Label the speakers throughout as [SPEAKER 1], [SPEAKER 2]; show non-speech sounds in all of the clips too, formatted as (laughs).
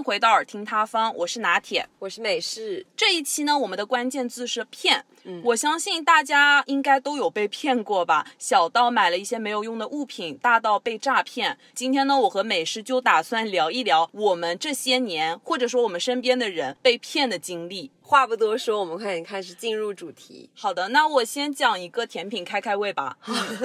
[SPEAKER 1] 迎回到耳听他方，我是拿铁。
[SPEAKER 2] 我是美式，
[SPEAKER 1] 这一期呢，我们的关键字是骗。嗯我相信大家应该都有被骗过吧，小到买了一些没有用的物品，大到被诈骗。今天呢，我和美式就打算聊一聊我们这些年，或者说我们身边的人被骗的经历。
[SPEAKER 2] 话不多说，我们快点开始进入主题。
[SPEAKER 1] 好的，那我先讲一个甜品开开胃吧。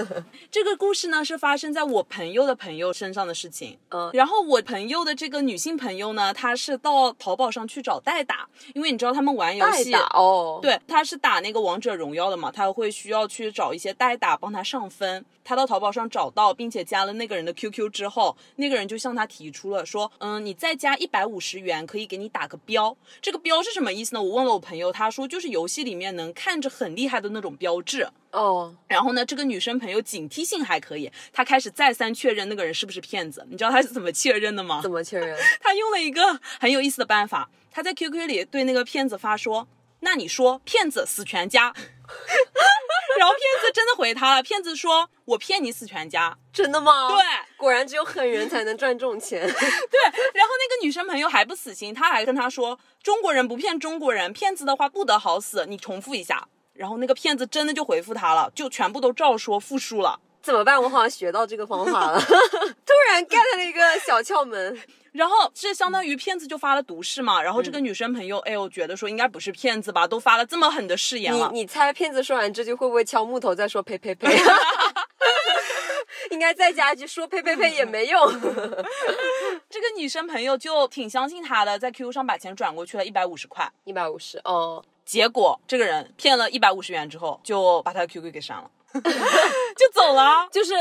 [SPEAKER 1] (laughs) 这个故事呢是发生在我朋友的朋友身上的事情。
[SPEAKER 2] 嗯
[SPEAKER 1] 然后我朋友的这个女性朋友呢，她是到淘宝上去找代打，因为你知道他们玩游戏。
[SPEAKER 2] 代打哦，，
[SPEAKER 1] 对，她是打那个王者荣耀的嘛，她会需要去找一些代打帮她上分。她到淘宝上找到，并且加了那个人的 QQ 之后，那个人就向她提出了说，嗯，你再加一百五十元可以给你打个标。这个标是什么意思呢？我问了我朋友，他说就是游戏里面能看着很厉害的那种标志。
[SPEAKER 2] 哦，
[SPEAKER 1] 然后呢，这个女生朋友警惕性还可以，她开始再三确认那个人是不是骗子。你知道她是怎么确认的吗？
[SPEAKER 2] 怎么确认？(laughs)
[SPEAKER 1] 她用了一个很有意思的办法，她在 QQ 里对那个骗子发说：“那你说骗子死全家。” (laughs) 然后骗子真的回他了，骗子说：“我骗你死全家。
[SPEAKER 2] 真的吗？
[SPEAKER 1] 对，
[SPEAKER 2] 果然只有狠人才能赚这种钱。
[SPEAKER 1] 对，然后那个女生朋友还不死心，她还跟他说：“中国人不骗中国人，骗子的话不得好死。”你重复一下。然后那个骗子真的就回复他了，就全部都照说复述了。
[SPEAKER 2] 怎么办？我好像学到这个方法了，(laughs) 突然 get 了一个小窍门。
[SPEAKER 1] 然后这相当于骗子就发了毒誓嘛，然后这个女生朋友，哎，我觉得说应该不是骗子吧，都发了这么狠的誓言了，
[SPEAKER 2] 你你猜骗子说完这句会不会敲木头再说呸呸呸？(laughs) 应该再加一句说呸呸呸也没用。(laughs)
[SPEAKER 1] 这个女生朋友就挺相信他的，在 QQ 上把钱转过去了一百五十块，
[SPEAKER 2] 一百五十，哦，
[SPEAKER 1] 结果这个人骗了一百五十元之后，就把他的 QQ 给删了，就走了。
[SPEAKER 2] 就是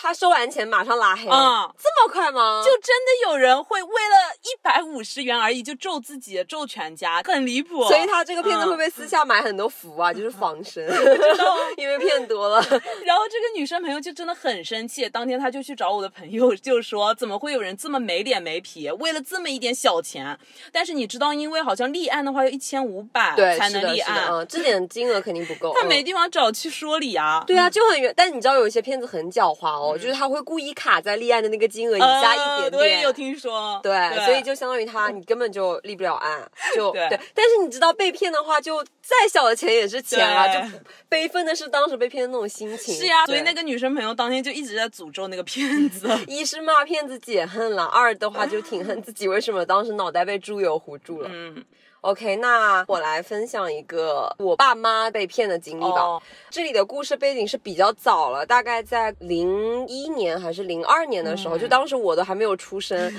[SPEAKER 2] 他收完钱马上拉黑，
[SPEAKER 1] 啊
[SPEAKER 2] 这么快吗？
[SPEAKER 1] 就真的有人会为了一百五十元而已就咒自己、咒全家，很离谱。
[SPEAKER 2] 所以他这个骗子
[SPEAKER 1] 嗯
[SPEAKER 2] 会不会私下买很多符啊？(laughs) 就是防身，(laughs) 因为骗多了。(laughs)
[SPEAKER 1] 然后这个女生朋友就真的很生气，当天她就去找我的朋友，就说怎么会有人这么没脸没皮，为了这么一点小钱？但是你知道，因为好像立案的话要一千五百，才，能立案，
[SPEAKER 2] 是的，嗯，这点金额肯定不够。
[SPEAKER 1] 他没
[SPEAKER 2] 嗯
[SPEAKER 1] 地方找去说理啊。
[SPEAKER 2] 对啊，就很远。但你知道有一些骗子很狡猾哦，就是他会故意卡在立案的那个金额以下一点点。
[SPEAKER 1] 呃我也有听说。
[SPEAKER 2] 对，所以就相当于他，你根本就立不了案，就 (laughs)
[SPEAKER 1] 对
[SPEAKER 2] 但是你知道被骗的话，就再小的钱也是钱啊，
[SPEAKER 1] 对
[SPEAKER 2] 就悲愤的是当时被骗的那种心情。
[SPEAKER 1] 是呀，所以那个女生朋友当天就一直在诅咒那个骗子。(laughs)
[SPEAKER 2] 一是骂骗子解恨了，二的话就挺恨自己为什么当时脑袋被猪油糊住了。
[SPEAKER 1] 嗯，
[SPEAKER 2] OK，那我来分享一个我爸妈被骗的经历吧。
[SPEAKER 1] 哦
[SPEAKER 2] 这里的故事背景是比较早了，大概在零一年还是零二年的时候，
[SPEAKER 1] 嗯
[SPEAKER 2] 就当时我都还没有出生。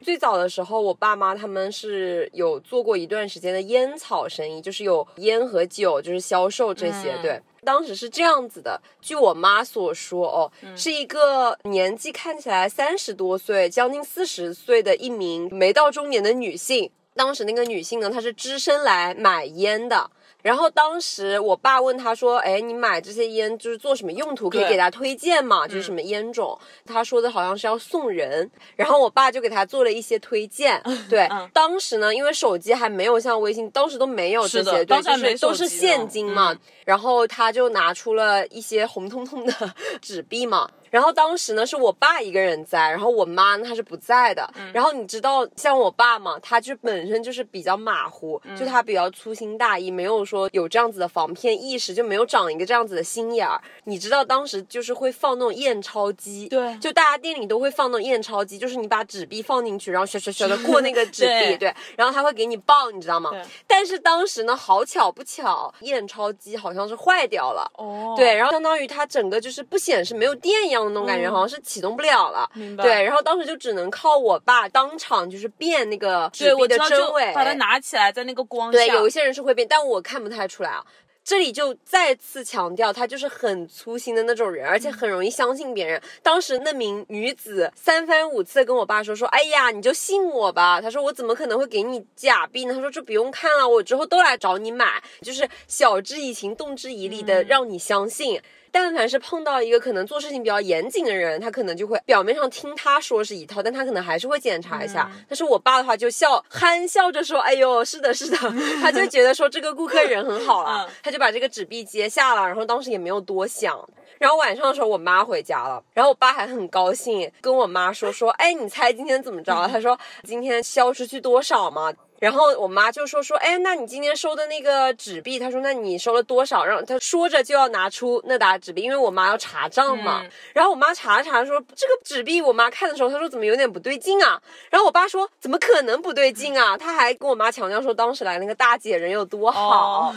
[SPEAKER 2] 最早的时候，我爸妈他们是有做过一段时间的烟草生意，就是有烟和酒，就是销售这些。
[SPEAKER 1] 嗯
[SPEAKER 2] 对，当时是这样子的，据我妈所说，哦，
[SPEAKER 1] 嗯
[SPEAKER 2] 是一个年纪看起来三十多岁，将近四十岁的一名没到中年的女性。当时那个女性呢，她是只身来买烟的。然后当时我爸问她说：“哎，你买这些烟就是做什么用途？可以给她推荐嘛？就是什么烟种？”她说的好像是要送人。然后我爸就给她做了一些推荐。对，
[SPEAKER 1] 嗯
[SPEAKER 2] 当时呢，因为手机还没有像微信，当时都没有这些，对，就是都是现金嘛。
[SPEAKER 1] 嗯
[SPEAKER 2] 然后他就拿出了一些红彤彤的纸币嘛。然后当时呢是我爸一个人在，然后我妈呢她是不在的。
[SPEAKER 1] 嗯
[SPEAKER 2] 然后你知道像我爸嘛，他就本身就是比较马虎，
[SPEAKER 1] 嗯
[SPEAKER 2] 就他比较粗心大意，没有说有这样子的防骗意识，就没有长一个这样子的心眼儿。你知道当时就是会放那种验钞机，
[SPEAKER 1] 对
[SPEAKER 2] 就大家店里都会放那种验钞机，就是你把纸币放进去，然后刷刷刷的过那个纸币，(laughs)
[SPEAKER 1] 对
[SPEAKER 2] 对，然后他会给你报，你知道吗？但是当时呢，好巧不巧，验钞机好像是坏掉了。
[SPEAKER 1] 哦，
[SPEAKER 2] 对，然后相当于它整个就是不显示，没有电一样的那种感觉，
[SPEAKER 1] 嗯
[SPEAKER 2] 好像是启动不了了。
[SPEAKER 1] 明白。
[SPEAKER 2] 对，然后当时就只能靠我爸当场就是变那个纸
[SPEAKER 1] 对，
[SPEAKER 2] 币的真伪，
[SPEAKER 1] 把它拿起来，在那个光
[SPEAKER 2] 对，
[SPEAKER 1] 下，
[SPEAKER 2] 有一些人是会变，但我看不太出来啊。这里就再次强调，他就是很粗心的那种人，而且很容易相信别人。当时那名女子三番五次地跟我爸说：“说，哎呀，你就信我吧。”他说：“我怎么可能会给你假币呢？”他说：“这不用看了，我之后都来找你买，就是晓之以情，动之以理的让你相信。但凡是碰到一个可能做事情比较严谨的人，他可能就会表面上听他说是一套，但他可能还是会检查一下。但是我爸的话就笑憨笑着说：“哎呦，是的，是的。”他就觉得说这个顾客人很好了，
[SPEAKER 1] 嗯
[SPEAKER 2] 他就把这个纸币接下了，然后当时也没有多想。然后晚上的时候，我妈回家了，然后我爸还很高兴，跟我妈说说，哎，你猜今天怎么着？他说今天销出去多少吗？然后我妈就说说，哎，那你今天收的那个纸币，她说，那你收了多少？让她说着就要拿出那沓纸币，因为我妈要查账嘛。然后我妈查了查，说这个纸币，我妈看的时候，她说怎么有点不对劲啊？然后我爸说，怎么可能不对劲啊？他还跟我妈强调说，当时来那个大姐人有多好。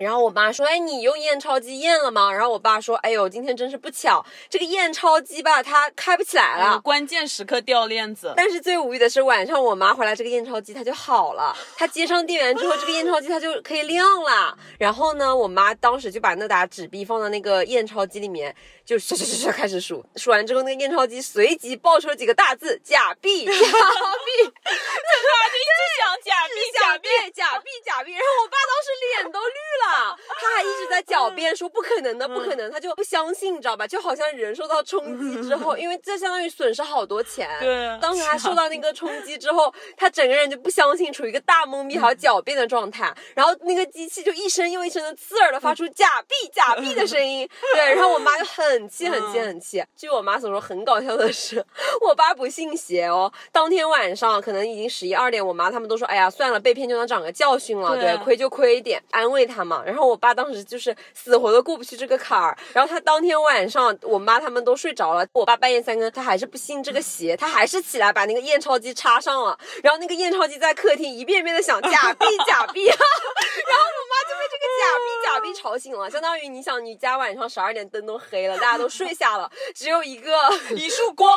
[SPEAKER 2] 然后我妈说：“哎，你用验钞机验了吗？”然后我爸说：“哎呦，今天真是不巧，这个验钞机吧，它开不起来了，
[SPEAKER 1] 关键时刻掉链子。”
[SPEAKER 2] 但是最无语的是，晚上我妈回来，这个验钞机它就好了，它接上电源之后，这个验钞机它就可以亮了。然后呢，我妈当时就把那沓纸币放到那个验钞机里面，就唰唰唰唰开始数，数完之后，那个验钞机随即爆出了几个大字：假币，(laughs) 假币，
[SPEAKER 1] 就一直想假币，
[SPEAKER 2] 假币，假币，假币。然后我爸当时脸都绿了，他还。一直在狡辩说不可能的，不可能，他就不相信，你知道吧？就好像人受到冲击之后，因为这相当于损失好多钱。
[SPEAKER 1] 对，
[SPEAKER 2] 当时他受到那个冲击之后，他整个人就不相信，处于一个大懵逼、还有狡辩的状态。然后那个机器就一声又一声的刺耳的发出假币、假币的声音。(laughs) 对，然后我妈就很气、很气、很气。据我妈所说，很搞笑的是，我爸不信邪哦。当天晚上可能已经十一二点，我妈他们都说：“哎呀，算了，被骗就能长个教训了，对，亏就亏一点，安慰他嘛。”然后我爸当时。就是死活都过不去这个坎儿，然后他当天晚上，我妈他们都睡着了，我爸半夜三更，他还是不信这个邪，他还是起来把那个验钞机插上了，然后那个验钞机在客厅一遍遍的响假币假币，(laughs) 然后我妈就被这个假币假币吵醒了，相当于你想你家晚上十二点灯都黑了，大家都睡下了，只有一个 (laughs)
[SPEAKER 1] 一束光，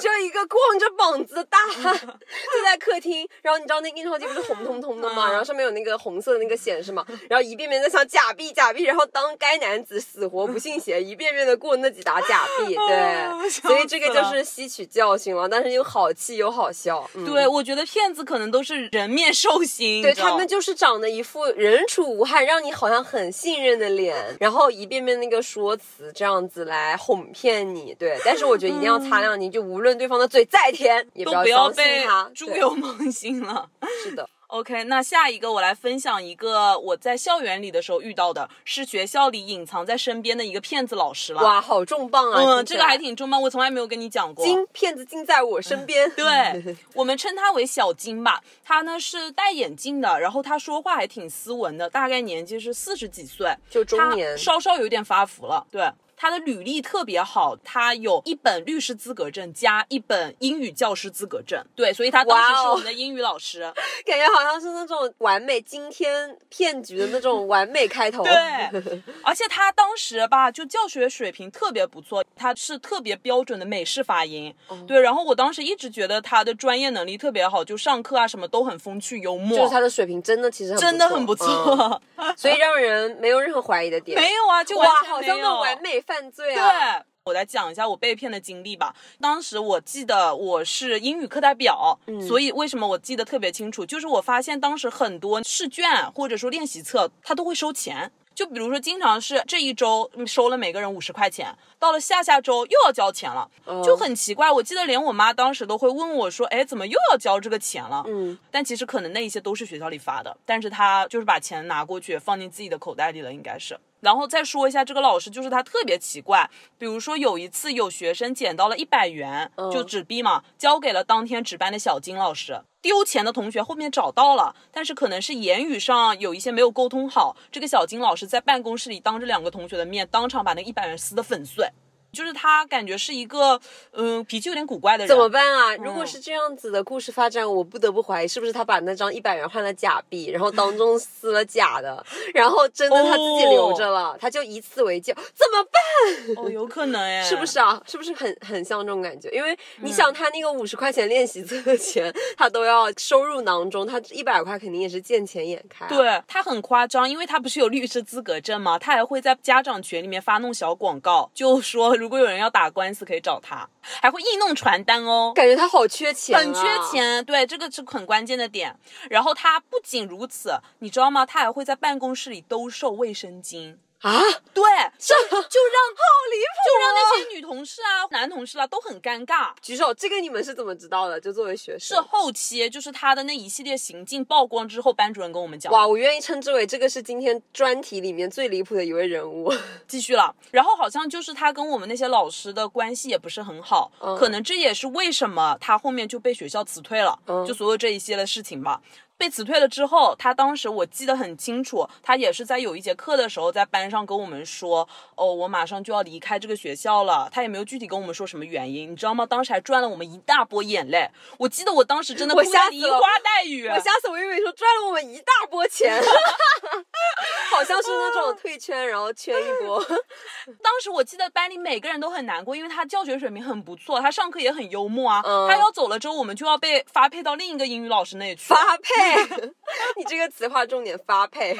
[SPEAKER 2] 只有一个光着膀子的大汉就在客厅，然后你知道那验钞机不是红彤彤的吗？然后上面有那个红色的那个显示嘛，然后一遍遍在想假币假。假币，然后当该男子死活不信邪，一遍遍的过那几沓假币，(laughs) 对，所以这个就是吸取教训了，但是又好气又好笑。
[SPEAKER 1] 对，我觉得骗子可能都是人面兽心，
[SPEAKER 2] 对他们就是长得一副人畜无害，让你好像很信任的脸，然后一遍遍那个说辞这样子来哄骗你。对，但是我觉得一定要擦亮你，就无论对方的嘴再甜，也不
[SPEAKER 1] 要
[SPEAKER 2] 相信他，
[SPEAKER 1] 猪油蒙心了。
[SPEAKER 2] 是的。
[SPEAKER 1] OK，那下一个我来分享一个我在校园里的时候遇到的，是学校里隐藏在身边的一个骗子老师了。
[SPEAKER 2] 哇，好重磅啊！
[SPEAKER 1] 嗯，这个还挺重磅，我从来没有跟你讲过。
[SPEAKER 2] 金骗子金在我身边。
[SPEAKER 1] 对，(laughs) 我们称他为小金吧。他呢是戴眼镜的，然后他说话还挺斯文的，大概年纪是四十几岁，
[SPEAKER 2] 就中年，
[SPEAKER 1] 稍稍有点发福了。对。他的履历特别好，他有一本律师资格证加一本英语教师资格证，对，所以他当时是我们的英语老师，(laughs)
[SPEAKER 2] 感觉好像是那种完美惊天骗局的那种完美开头。
[SPEAKER 1] 对，(laughs) (laughs) 而且他当时吧，就教学水平特别不错，他是特别标准的美式发音，对，然后我当时一直觉得他的专业能力特别好，就上课啊什么都很风趣幽默，
[SPEAKER 2] 就是他的水平真的其实
[SPEAKER 1] 真的很不错，
[SPEAKER 2] 所以让人没有任何怀疑的点。
[SPEAKER 1] 没有啊，就
[SPEAKER 2] 哇，好像那种完美。犯罪
[SPEAKER 1] 啊！对我来讲一下我被骗的经历吧。当时我记得我是英语课代表，所以为什么我记得特别清楚？就是我发现当时很多试卷或者说练习册，他都会收钱。就比如说，经常是这一周收了每个人五十块钱，到了下下周又要交钱了，就很奇怪。我记得连我妈当时都会问我说：“哎，怎么又要交这个钱了？”嗯，但其实可能那一些都是学校里发的，但是他就是把钱拿过去放进自己的口袋里了，应该是。然后再说一下这个老师，就是他特别奇怪。比如说有一次有学生捡到了一百元，就纸币嘛，交给了当天值班的小金老师。丢钱的同学后面找到了，但是可能是言语上有一些没有沟通好。这个小金老师在办公室里当着两个同学的面，当场把那一百元撕得粉碎。就是他感觉是一个，嗯，脾气有点古怪的人。
[SPEAKER 2] 怎么办啊？如果是这样子的故事发展，我不得不怀疑是不是他把那张一百元换了假币，然后当中撕了假的，然后真的他自己留着了，他就以此为戒。怎么办？
[SPEAKER 1] 哦，有可能哎，(laughs)
[SPEAKER 2] 是不是啊？是不是很很像这种感觉？因为你想，他那个五十块钱练习册的钱，他都要收入囊中，他一百块肯定也是见钱眼开。
[SPEAKER 1] 对他很夸张，因为他不是有律师资格证吗？他还会在家长群里面发弄小广告，就说。如果有人要打官司，可以找他，还会易弄传单哦。
[SPEAKER 2] 感觉他好缺钱，
[SPEAKER 1] 很缺钱。对，这个是很关键的点。然后他不仅如此，你知道吗？他还会在办公室里兜售卫生巾。
[SPEAKER 2] 啊，
[SPEAKER 1] 对，(laughs) 这就让 (laughs) 好离谱，就让那些女同事啊、男同事啊都很尴尬。
[SPEAKER 2] 举手，这个你们是怎么知道的？就作为学生是。
[SPEAKER 1] 后期，就是他的那一系列行径曝光之后，班主任跟我们讲，
[SPEAKER 2] 哇，我愿意称之为这个是今天专题里面最离谱的一位人物。(laughs)
[SPEAKER 1] 继续了。然后好像就是他跟我们那些老师的关系也不是很好，
[SPEAKER 2] 嗯
[SPEAKER 1] 可能这也是为什么他后面就被学校辞退了，
[SPEAKER 2] 嗯
[SPEAKER 1] 就所有这一系列事情吧。被辞退了之后，他当时我记得很清楚，他也是在有一节课的时候，在班上跟我们说，哦，我马上就要离开这个学校了。他也没有具体跟我们说什么原因，你知道吗？当时还赚了我们一大波眼泪。我记得我当时真的
[SPEAKER 2] 我
[SPEAKER 1] 哭
[SPEAKER 2] 吓死了
[SPEAKER 1] 得梨花带雨。
[SPEAKER 2] 我吓死我，以为说赚了我们一大波钱，(laughs) 好像是那种退圈然后圈一波。(laughs)
[SPEAKER 1] 当时我记得班里每个人都很难过，因为他教学水平很不错，他上课也很幽默啊。
[SPEAKER 2] 嗯
[SPEAKER 1] 他要走了之后，我们就要被发配到另一个英语老师那里去。
[SPEAKER 2] 发配，(laughs) 你这个词划重点发配，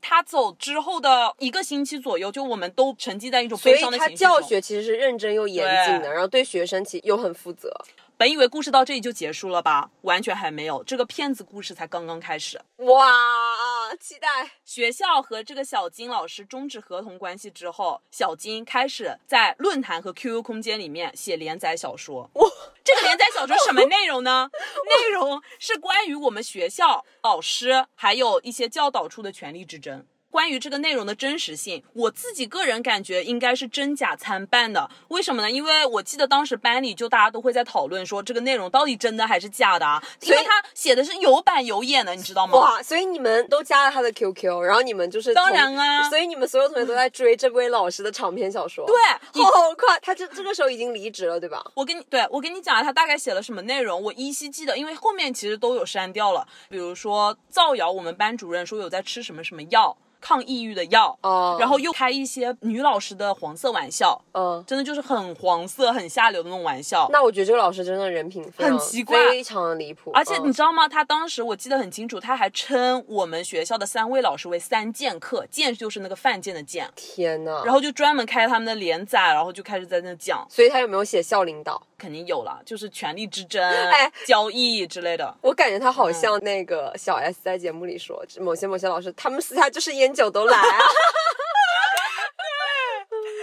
[SPEAKER 1] 他走之后的一个星期左右，就我们都沉浸在一种
[SPEAKER 2] 所以
[SPEAKER 1] 悲伤的
[SPEAKER 2] 他
[SPEAKER 1] 情绪中。
[SPEAKER 2] 教学其实是认真又严谨的，然后对学生其又很负责。
[SPEAKER 1] 本以为故事到这里就结束了吧，完全还没有，这个骗子故事才刚刚开始。
[SPEAKER 2] 哇，期待！
[SPEAKER 1] 学校和这个小金老师终止合同关系之后，小金开始在论坛和 QQ 空间里面写连载小说。
[SPEAKER 2] 哇，
[SPEAKER 1] 这个连载小说什么内容呢？(laughs) 内容是关于我们学校老师还有一些教导处的权力之争。关于这个内容的真实性，我自己个人感觉应该是真假参半的。为什么呢？因为我记得当时班里就大家都会在讨论说这个内容到底真的还是假的啊，因
[SPEAKER 2] 所以
[SPEAKER 1] 为他写的是有板有眼的，你知道吗？
[SPEAKER 2] 哇，所以你们都加了他的 QQ，然后你们就是
[SPEAKER 1] 当然啊
[SPEAKER 2] 所以你们所有同学都在追这位老师的长篇小说。
[SPEAKER 1] 对，
[SPEAKER 2] 好快，他这这个时候已经离职了，对吧？
[SPEAKER 1] 我跟你对我跟你讲啊，他大概写了什么内容，我依稀记得，因为后面其实都有删掉了。比如说造谣我们班主任说有在吃什么什么药，抗抑郁的药，
[SPEAKER 2] 哦
[SPEAKER 1] 然后又开一些女老师的黄色玩笑，
[SPEAKER 2] 嗯，
[SPEAKER 1] 真的就是很黄色、很下流的那种玩笑。
[SPEAKER 2] 那我觉得这个老师真的人品非常
[SPEAKER 1] 很奇怪
[SPEAKER 2] 非常的离谱。
[SPEAKER 1] 而且
[SPEAKER 2] 嗯
[SPEAKER 1] 你知道吗？他当时我记得很清楚，他还称我们学校的三位老师为“三剑客”，剑就是那个犯贱的剑，
[SPEAKER 2] 天呐，
[SPEAKER 1] 然后就专门开他们的连载，然后就开始在那讲，
[SPEAKER 2] 所以他有没有写校领导？
[SPEAKER 1] 肯定有了，就是权力之争、(laughs)
[SPEAKER 2] 哎
[SPEAKER 1] 交易之类的。
[SPEAKER 2] 我感觉他好
[SPEAKER 1] 嗯
[SPEAKER 2] 像那个小 S 在节目里说，某些某些老师，他们私下就是烟酒都来啊。(laughs)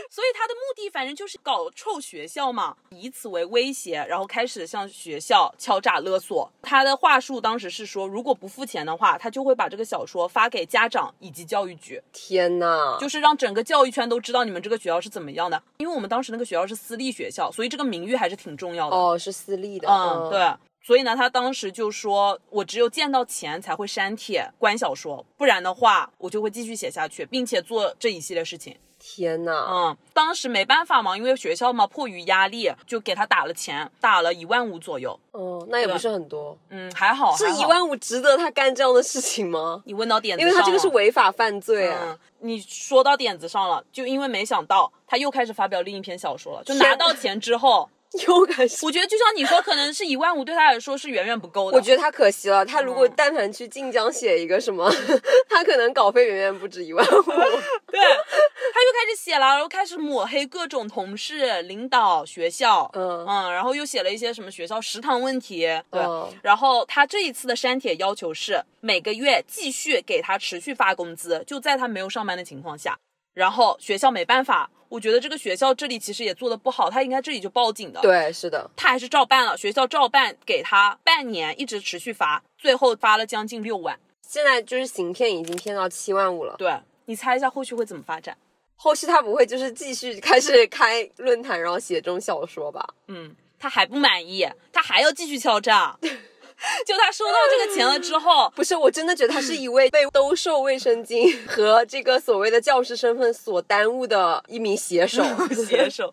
[SPEAKER 1] 所以他的目的反正就是搞臭学校嘛，以此为威胁，然后开始向学校敲诈勒索。他的话术当时是说，如果不付钱的话，他就会把这个小说发给家长以及教育局，
[SPEAKER 2] 天呐，
[SPEAKER 1] 就是让整个教育圈都知道你们这个学校是怎么样的。因为我们当时那个学校是私立学校，所以这个名誉还是挺重要的。
[SPEAKER 2] 哦，是私立的，
[SPEAKER 1] 嗯，对。所以呢，他当时就说，我只有见到钱才会删帖关小说，不然的话，我就会继续写下去，并且做这一系列事情。
[SPEAKER 2] 天呐，
[SPEAKER 1] 嗯，当时没办法嘛，因为学校嘛，迫于压力，就给他打了钱，打了一万五左右。
[SPEAKER 2] 哦，那也不是很多，
[SPEAKER 1] 嗯，还好，还好
[SPEAKER 2] 这一。万五值得他干这样的事情吗？
[SPEAKER 1] 你问到点子上了，
[SPEAKER 2] 因为他这个是违法犯罪啊
[SPEAKER 1] 嗯。，你说到点子上了，就因为没想到他又开始发表另一篇小说了，就拿到钱之后，
[SPEAKER 2] 又开始。
[SPEAKER 1] 我觉得就像你说，可能是一万五对他来说是远远不够的。
[SPEAKER 2] 我觉得他可惜了，他如果
[SPEAKER 1] 嗯
[SPEAKER 2] 但凡去晋江写一个什么，他可能稿费远远不止一万五。(laughs)
[SPEAKER 1] 对，他又开始写了，然后开始抹黑各种同事、领导、学校，
[SPEAKER 2] 嗯
[SPEAKER 1] 嗯，然后又写了一些什么学校食堂问题，对。
[SPEAKER 2] 嗯
[SPEAKER 1] 然后他这一次的删帖要求是每个月继续给他持续发工资，就在他没有上班的情况下。然后学校没办法，我觉得这个学校这里其实也做的不好，他应该这里就报警的。，
[SPEAKER 2] 对，是的，
[SPEAKER 1] 他还是照办了，学校照办给他半年，一直持续罚，最后罚了将近六万。
[SPEAKER 2] 现在就是行骗已经骗到七万五了。
[SPEAKER 1] 对你猜一下后续会怎么发展？
[SPEAKER 2] 后续他不会就是继续开始开论坛，然后写这种小说吧？
[SPEAKER 1] 嗯，他还不满意，他还要继续敲诈。(laughs) (laughs) 就他收到这个钱了之后，(laughs)
[SPEAKER 2] 不是，我真的觉得他是一位被兜售卫生巾 (laughs) 和这个所谓的教师身份所耽误的一名写手。
[SPEAKER 1] 写手，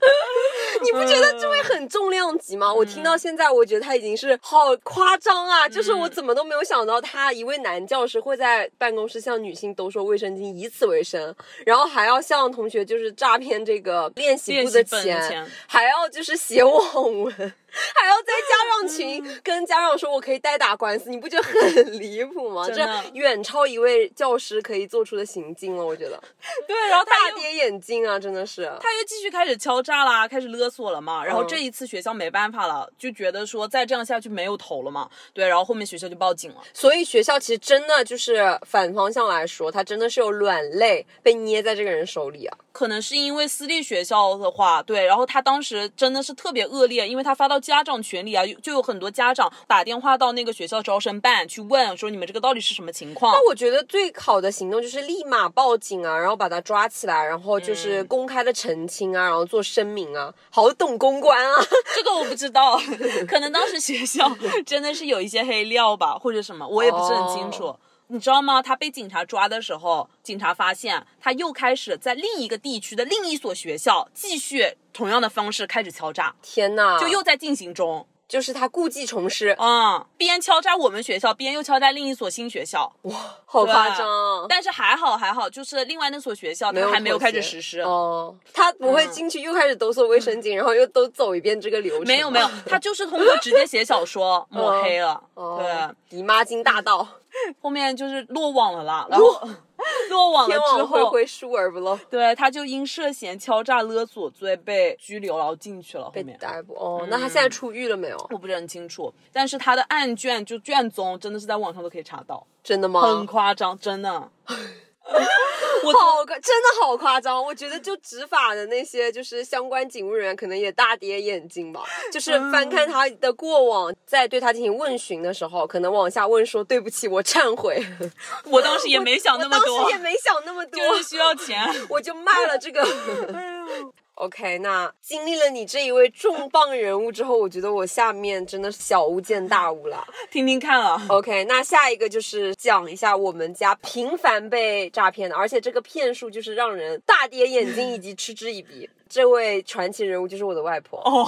[SPEAKER 2] 你不觉得这位很重量级吗？我听到现在，我觉得他已经是好夸张啊！就是我怎么都没有想到，他一位男教师会在办公室向女性兜售卫生巾，以此为生，然后还要向同学就是诈骗这个练习部的钱，还要就是写网文。还要在家长群跟家长说我可以代打官司，你不觉得很离谱吗？这远超一位教师可以做出的行径了，我觉得
[SPEAKER 1] 对，然后他又
[SPEAKER 2] 大跌眼镜啊，真的是。
[SPEAKER 1] 他又继续开始敲诈啦，开始勒索了嘛。然后
[SPEAKER 2] 嗯
[SPEAKER 1] 这一次学校没办法了，就觉得说再这样下去没有头了嘛。对，然后后面学校就报警了。
[SPEAKER 2] 所以学校其实真的就是反方向来说，他真的是有软肋被捏在这个人手里啊。
[SPEAKER 1] 可能是因为私立学校的话，对，然后他当时真的是特别恶劣，因为他发到家长群里啊，就有很多家长打电话到那个学校招生办去问说你们这个到底是什么情况。
[SPEAKER 2] 那我觉得最好的行动就是立马报警啊，然后把他抓起来，然后就是公开的澄清啊，然后做声明啊，好懂公关啊。(laughs)
[SPEAKER 1] 这个我不知道，(laughs) 可能当时学校真的是有一些黑料吧，或者什么，我也不是很清楚。
[SPEAKER 2] 哦
[SPEAKER 1] 你知道吗？他被警察抓的时候，警察发现他又开始在另一个地区的另一所学校继续同样的方式开始敲诈，
[SPEAKER 2] 天呐，
[SPEAKER 1] 就又在进行中。
[SPEAKER 2] 就是他故技重施，
[SPEAKER 1] 嗯，边敲诈我们学校，边又敲诈另一所新学校。
[SPEAKER 2] 哇好夸张。
[SPEAKER 1] 但是还好还好，就是另外那所学校他还没有开始实施。
[SPEAKER 2] 哦，他不会进去又开始抖擞卫生巾，然后又都走一遍这个流程。
[SPEAKER 1] 没有没有，他就是通过直接写小说抹 (laughs) 黑了。
[SPEAKER 2] 哦
[SPEAKER 1] 对，
[SPEAKER 2] 姨妈巾大盗，(laughs)
[SPEAKER 1] 后面就是落网了啦，然后 (laughs) 落网了之后，
[SPEAKER 2] 网恢恢，疏而不漏，
[SPEAKER 1] 对，他就因涉嫌敲诈勒索罪被拘留，然后进去了。后
[SPEAKER 2] 被
[SPEAKER 1] 面
[SPEAKER 2] 逮捕。哦，那他现在出狱了没有？
[SPEAKER 1] 我不是很清楚，但是他的案卷就卷宗真的是在网上都可以查到，
[SPEAKER 2] 真的吗？
[SPEAKER 1] 很夸张，真的。(laughs) (laughs) 我
[SPEAKER 2] 好夸，真的好夸张！我觉得就执法的那些就是相关警务人员，可能也大跌眼镜吧。(laughs) 就是翻看他的过往，在对他进行问询的时候，可能往下问说：“对不起，我忏悔。(laughs)
[SPEAKER 1] 我当时也没想那么
[SPEAKER 2] 我
[SPEAKER 1] 多
[SPEAKER 2] 当时也，没想那么多，
[SPEAKER 1] 就是需要钱。
[SPEAKER 2] 我就卖了这个。OK，那经历了你这一位重磅人物之后，我觉得我下面真的是小巫见大巫了。(laughs)
[SPEAKER 1] 听听看啊
[SPEAKER 2] ，OK，那下一个就是讲一下我们家频繁被诈骗的，而且这个骗术就是让人大跌眼镜以及嗤之以鼻。这位传奇人物就是我的外婆。
[SPEAKER 1] 哦，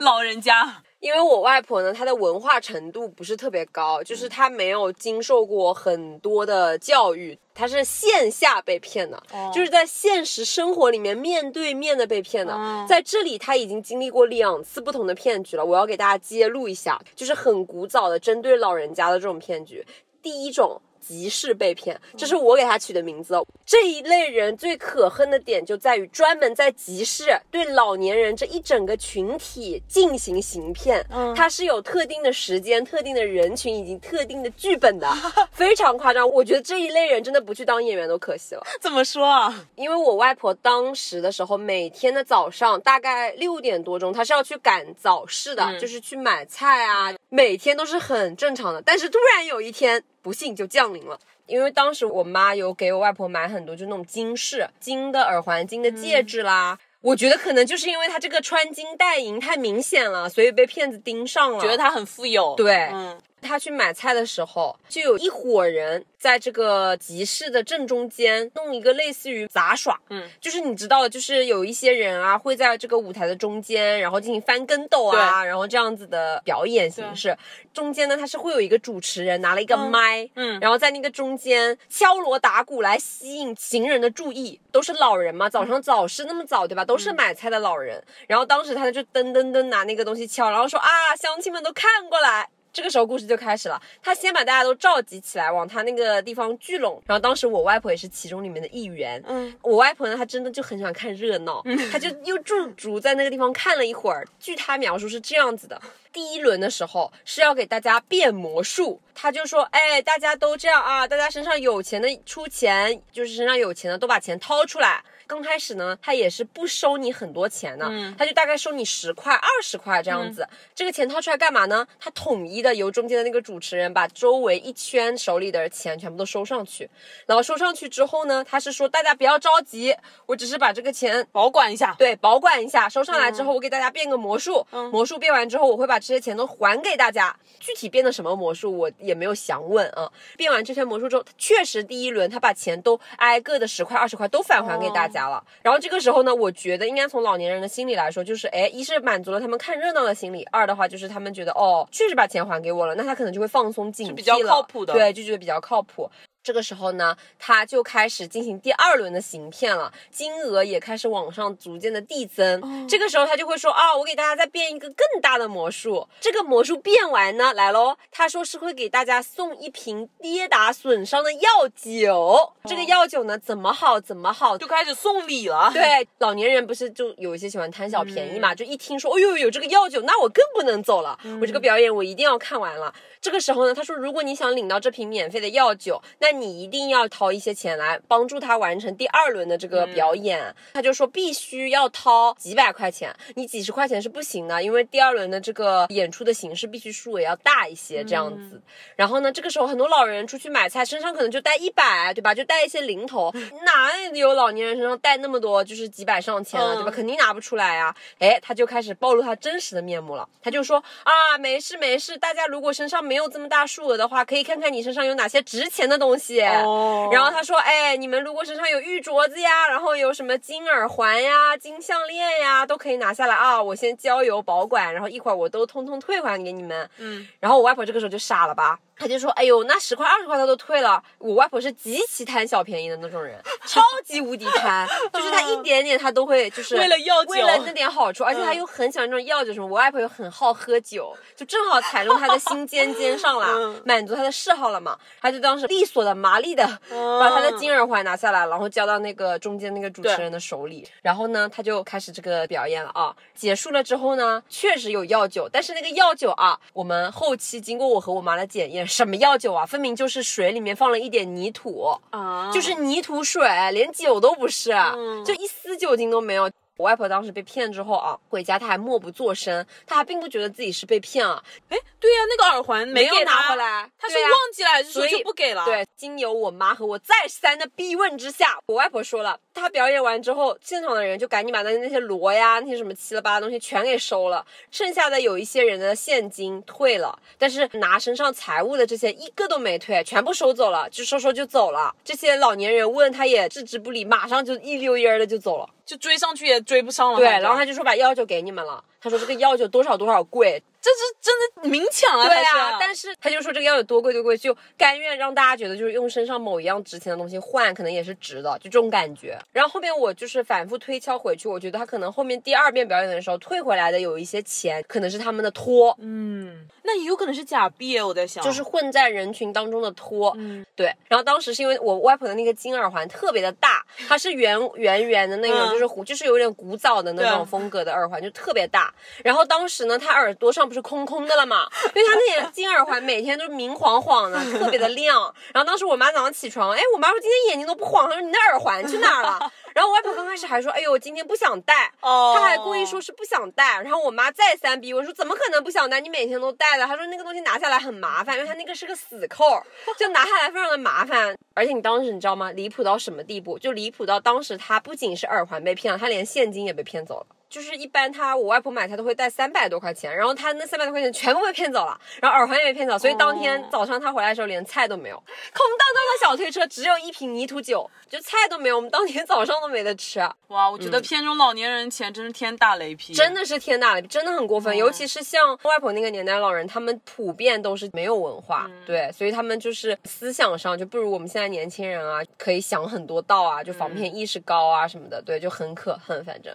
[SPEAKER 1] 老人家，
[SPEAKER 2] 因为我外婆呢，她的文化程度不是特别高，就是她没有经受过很多的教育，她是线下被骗的，就是在现实生活里面面对面的被骗的。
[SPEAKER 1] 哦
[SPEAKER 2] 在这里，她已经经历过两次不同的骗局了，我要给大家揭露一下，就是很古早的针对老人家的这种骗局。第一种。集市被骗，这是我给他取的名字哦。这一类人最可恨的点就在于专门在集市对老年人这一整个群体进行行骗，
[SPEAKER 1] 嗯
[SPEAKER 2] 它是有特定的时间、特定的人群以及特定的剧本的，(laughs) 非常夸张。我觉得这一类人真的不去当演员都可惜了。(laughs)
[SPEAKER 1] 怎么说啊？
[SPEAKER 2] 因为我外婆当时的时候，每天的早上大概六点多钟，她是要去赶早市的，
[SPEAKER 1] 嗯
[SPEAKER 2] 就是去买菜啊，每天都是很正常的。但是突然有一天，不幸就降临了。因为当时我妈有给我外婆买很多就那种金饰、金的耳环、金的戒指啦。我觉得可能就是因为她这个穿金戴银太明显了，所以被骗子盯上了。
[SPEAKER 1] 觉得他很富有。
[SPEAKER 2] 对
[SPEAKER 1] 嗯，
[SPEAKER 2] 他去买菜的时候，就有一伙人在这个集市的正中间弄一个类似于杂耍，
[SPEAKER 1] 嗯，
[SPEAKER 2] 就是你知道的，就是有一些人啊会在这个舞台的中间，然后进行翻跟斗啊，然后这样子的表演形式。中间呢，他是会有一个主持人拿了一个麦，
[SPEAKER 1] 嗯
[SPEAKER 2] 然后在那个中间敲锣打鼓来吸引行人的注意，都是老人嘛，早上早市那么早，对吧？都是买菜的老人。然后当时他就噔噔噔拿那个东西敲，然后说啊，乡亲们都看过来。这个时候故事就开始了，他先把大家都召集起来，往他那个地方聚拢。然后当时我外婆也是其中里面的一员。
[SPEAKER 1] 嗯，
[SPEAKER 2] 我外婆呢，她真的就很喜欢看热闹，她就又驻足在那个地方看了一会儿。据她描述是这样子的：第一轮的时候是要给大家变魔术，她就说：“哎，大家都这样啊，大家身上有钱的出钱，就是身上有钱的都把钱掏出来。”刚开始呢，他也是不收你很多钱的，
[SPEAKER 1] 嗯
[SPEAKER 2] 他就大概收你十块、二十块这样子。这个钱掏出来干嘛呢？他统一的由中间的那个主持人把周围一圈手里的钱全部都收上去，然后收上去之后呢，他是说大家不要着急，我只是把这个钱
[SPEAKER 1] 保管一下。
[SPEAKER 2] 对，保管一下，收上来之后，我给大家变个魔术，魔术变完之后，我会把这些钱都还给大家。具体变的什么魔术，我也没有详问啊。变完这些魔术之后，确实第一轮他把钱都挨个的十块、二十块都返还给大家了。然后这个时候呢，我觉得应该从老年人的心理来说，就是哎，一是满足了他们看热闹的心理，二的话就是他们觉得哦，确实把钱还给我了，那他可能就会放松警惕了，
[SPEAKER 1] 比较靠谱的
[SPEAKER 2] 对，就觉得比较靠谱。这个时候呢，他就开始进行第二轮的行骗了，金额也开始往上逐渐的递增。
[SPEAKER 1] 哦
[SPEAKER 2] 这个时候他就会说啊，我给大家再变一个更大的魔术。这个魔术变完呢，来喽，他说是会给大家送一瓶跌打损伤的药酒。这个药酒呢，怎么好怎么好，
[SPEAKER 1] 就开始送礼了。
[SPEAKER 2] 对，老年人不是就有一些喜欢贪小便宜嘛，就一听说，哎呦有这个药酒，那我更不能走了，我这个表演我一定要看完了。这个时候呢，他说，如果你想领到这瓶免费的药酒，那你一定要掏一些钱来帮助他完成第二轮的这个表演。他就说必须要掏几百块钱，你几十块钱是不行的，因为第二轮的这个演出的形式必须数额要大一些，这样子。然后呢，这个时候很多老人出去买菜，身上可能就带一百，对吧？就带一些零头，哪里有老年人身上带那么多，就是几百上千了，对吧？
[SPEAKER 1] 嗯
[SPEAKER 2] 肯定拿不出来啊。哎，他就开始暴露他真实的面目了。他就说啊，没事没事，大家如果身上没有这么大数额的话，可以看看你身上有哪些值钱的东西。
[SPEAKER 1] 哦。
[SPEAKER 2] 然后他说，哎，你们如果身上有玉镯子呀，然后有什么金耳环呀、金项链呀，都可以拿下来啊，我先交由保管，然后一会儿我都通通退还给你们。
[SPEAKER 1] 嗯，
[SPEAKER 2] 然后我外婆这个时候就傻了吧，她就说：“哎呦，那十块二十块他都退了。”我外婆是极其贪小便宜的那种人，超级无敌贪，(laughs) 就是他一点点他都会，就是
[SPEAKER 1] 为了药酒
[SPEAKER 2] 为了那点好处，而且他又很喜欢这种药酒什么。我外婆又很好喝酒，就正好踩中他的心尖尖上了，
[SPEAKER 1] 嗯
[SPEAKER 2] 满足他的嗜好了嘛。他就当时利索的、麻利的把他的金耳环拿下来，然后交到那个中间那个主持人的手里。然后呢，他就开始这个表演了啊。结束了之后呢，确实有药酒，但是那个药酒啊，我们后期经过我和我妈的检验，什么药酒啊，分明就是水里面放了一点泥土，
[SPEAKER 1] 啊，
[SPEAKER 2] 就是泥土水，连酒都不是，
[SPEAKER 1] 嗯。
[SPEAKER 2] 就一丝酒精都没有。我外婆当时被骗之后啊，回家她还默不作声，她还并不觉得自己是被骗啊，
[SPEAKER 1] 哎，对呀、那个耳环
[SPEAKER 2] 没有拿回，来，
[SPEAKER 1] 她是忘记了还是说
[SPEAKER 2] 所以
[SPEAKER 1] 就不给了？，
[SPEAKER 2] 对，经由我妈和我再三的逼问之下，我外婆说了，她表演完之后，现场的人就赶紧把那那些锣呀、那些什么七了八的东西全给收了，剩下的有一些人的现金退了，但是拿身上财物的这些一个都没退，全部收走了，就收收就走了。这些老年人问他也置之不理，马上就一溜烟儿的就走了。
[SPEAKER 1] 就追上去也追不上了。
[SPEAKER 2] 对，然后他就说把药就给你们了，他说这个药酒多少多少贵，
[SPEAKER 1] 这是真的明抢啊！
[SPEAKER 2] 对
[SPEAKER 1] 他
[SPEAKER 2] 啊，但是他就说这个药有多贵多贵，就甘愿让大家觉得就是用身上某一样值钱的东西换，可能也是值的，就这种感觉。然后后面我就是反复推敲回去，我觉得他可能后面第二遍表演的时候退回来的有一些钱，可能是他们的托，
[SPEAKER 1] 嗯，那也有可能是假币，我在想，
[SPEAKER 2] 就是混在人群当中的托。
[SPEAKER 1] 嗯
[SPEAKER 2] 对，然后当时是因为我外婆的那个金耳环特别的大，它是圆圆圆的那种，
[SPEAKER 1] 嗯
[SPEAKER 2] 就是古，就是有点古早的那种风格的耳环，就特别大。然后当时呢，她耳朵上不是空空的了嘛，因为她那些金耳环每天都明晃晃的，特别的亮。然后当时我妈早上起床，哎，我妈说今天眼睛都不晃，她说你的耳环去哪儿了？(laughs) 然后我外婆刚开始还说，哎呦，我今天不想戴，
[SPEAKER 1] 哦
[SPEAKER 2] 她还故意说是不想戴。然后我妈再三逼问说，怎么可能不想戴？你每天都戴的。她说那个东西拿下来很麻烦，因为它那个是个死扣，就拿下来非常的麻烦。而且你当时你知道吗？离谱到什么地步？就离谱到当时她不仅是耳环被骗了，她连现金也被骗走了。就是一般他我外婆买菜都会带三百多块钱，然后他那三百多块钱全部被骗走了，然后耳环也被骗走，所以当天
[SPEAKER 1] 哦
[SPEAKER 2] 早上他回来的时候连菜都没有，空荡荡的小推车只有一瓶泥土酒，就菜都没有，我们当天早上都没得吃。
[SPEAKER 1] 哇，我觉得骗这种老年人钱真是天打雷劈，
[SPEAKER 2] 嗯真的是天大了，真的很过分。尤其是像外婆那个年代的老人，他们普遍都是没有文化，对，所以他们就是思想上就不如我们现在年轻人啊，可以想很多道啊，就防骗意识高啊什么的，对，就很可恨。反正。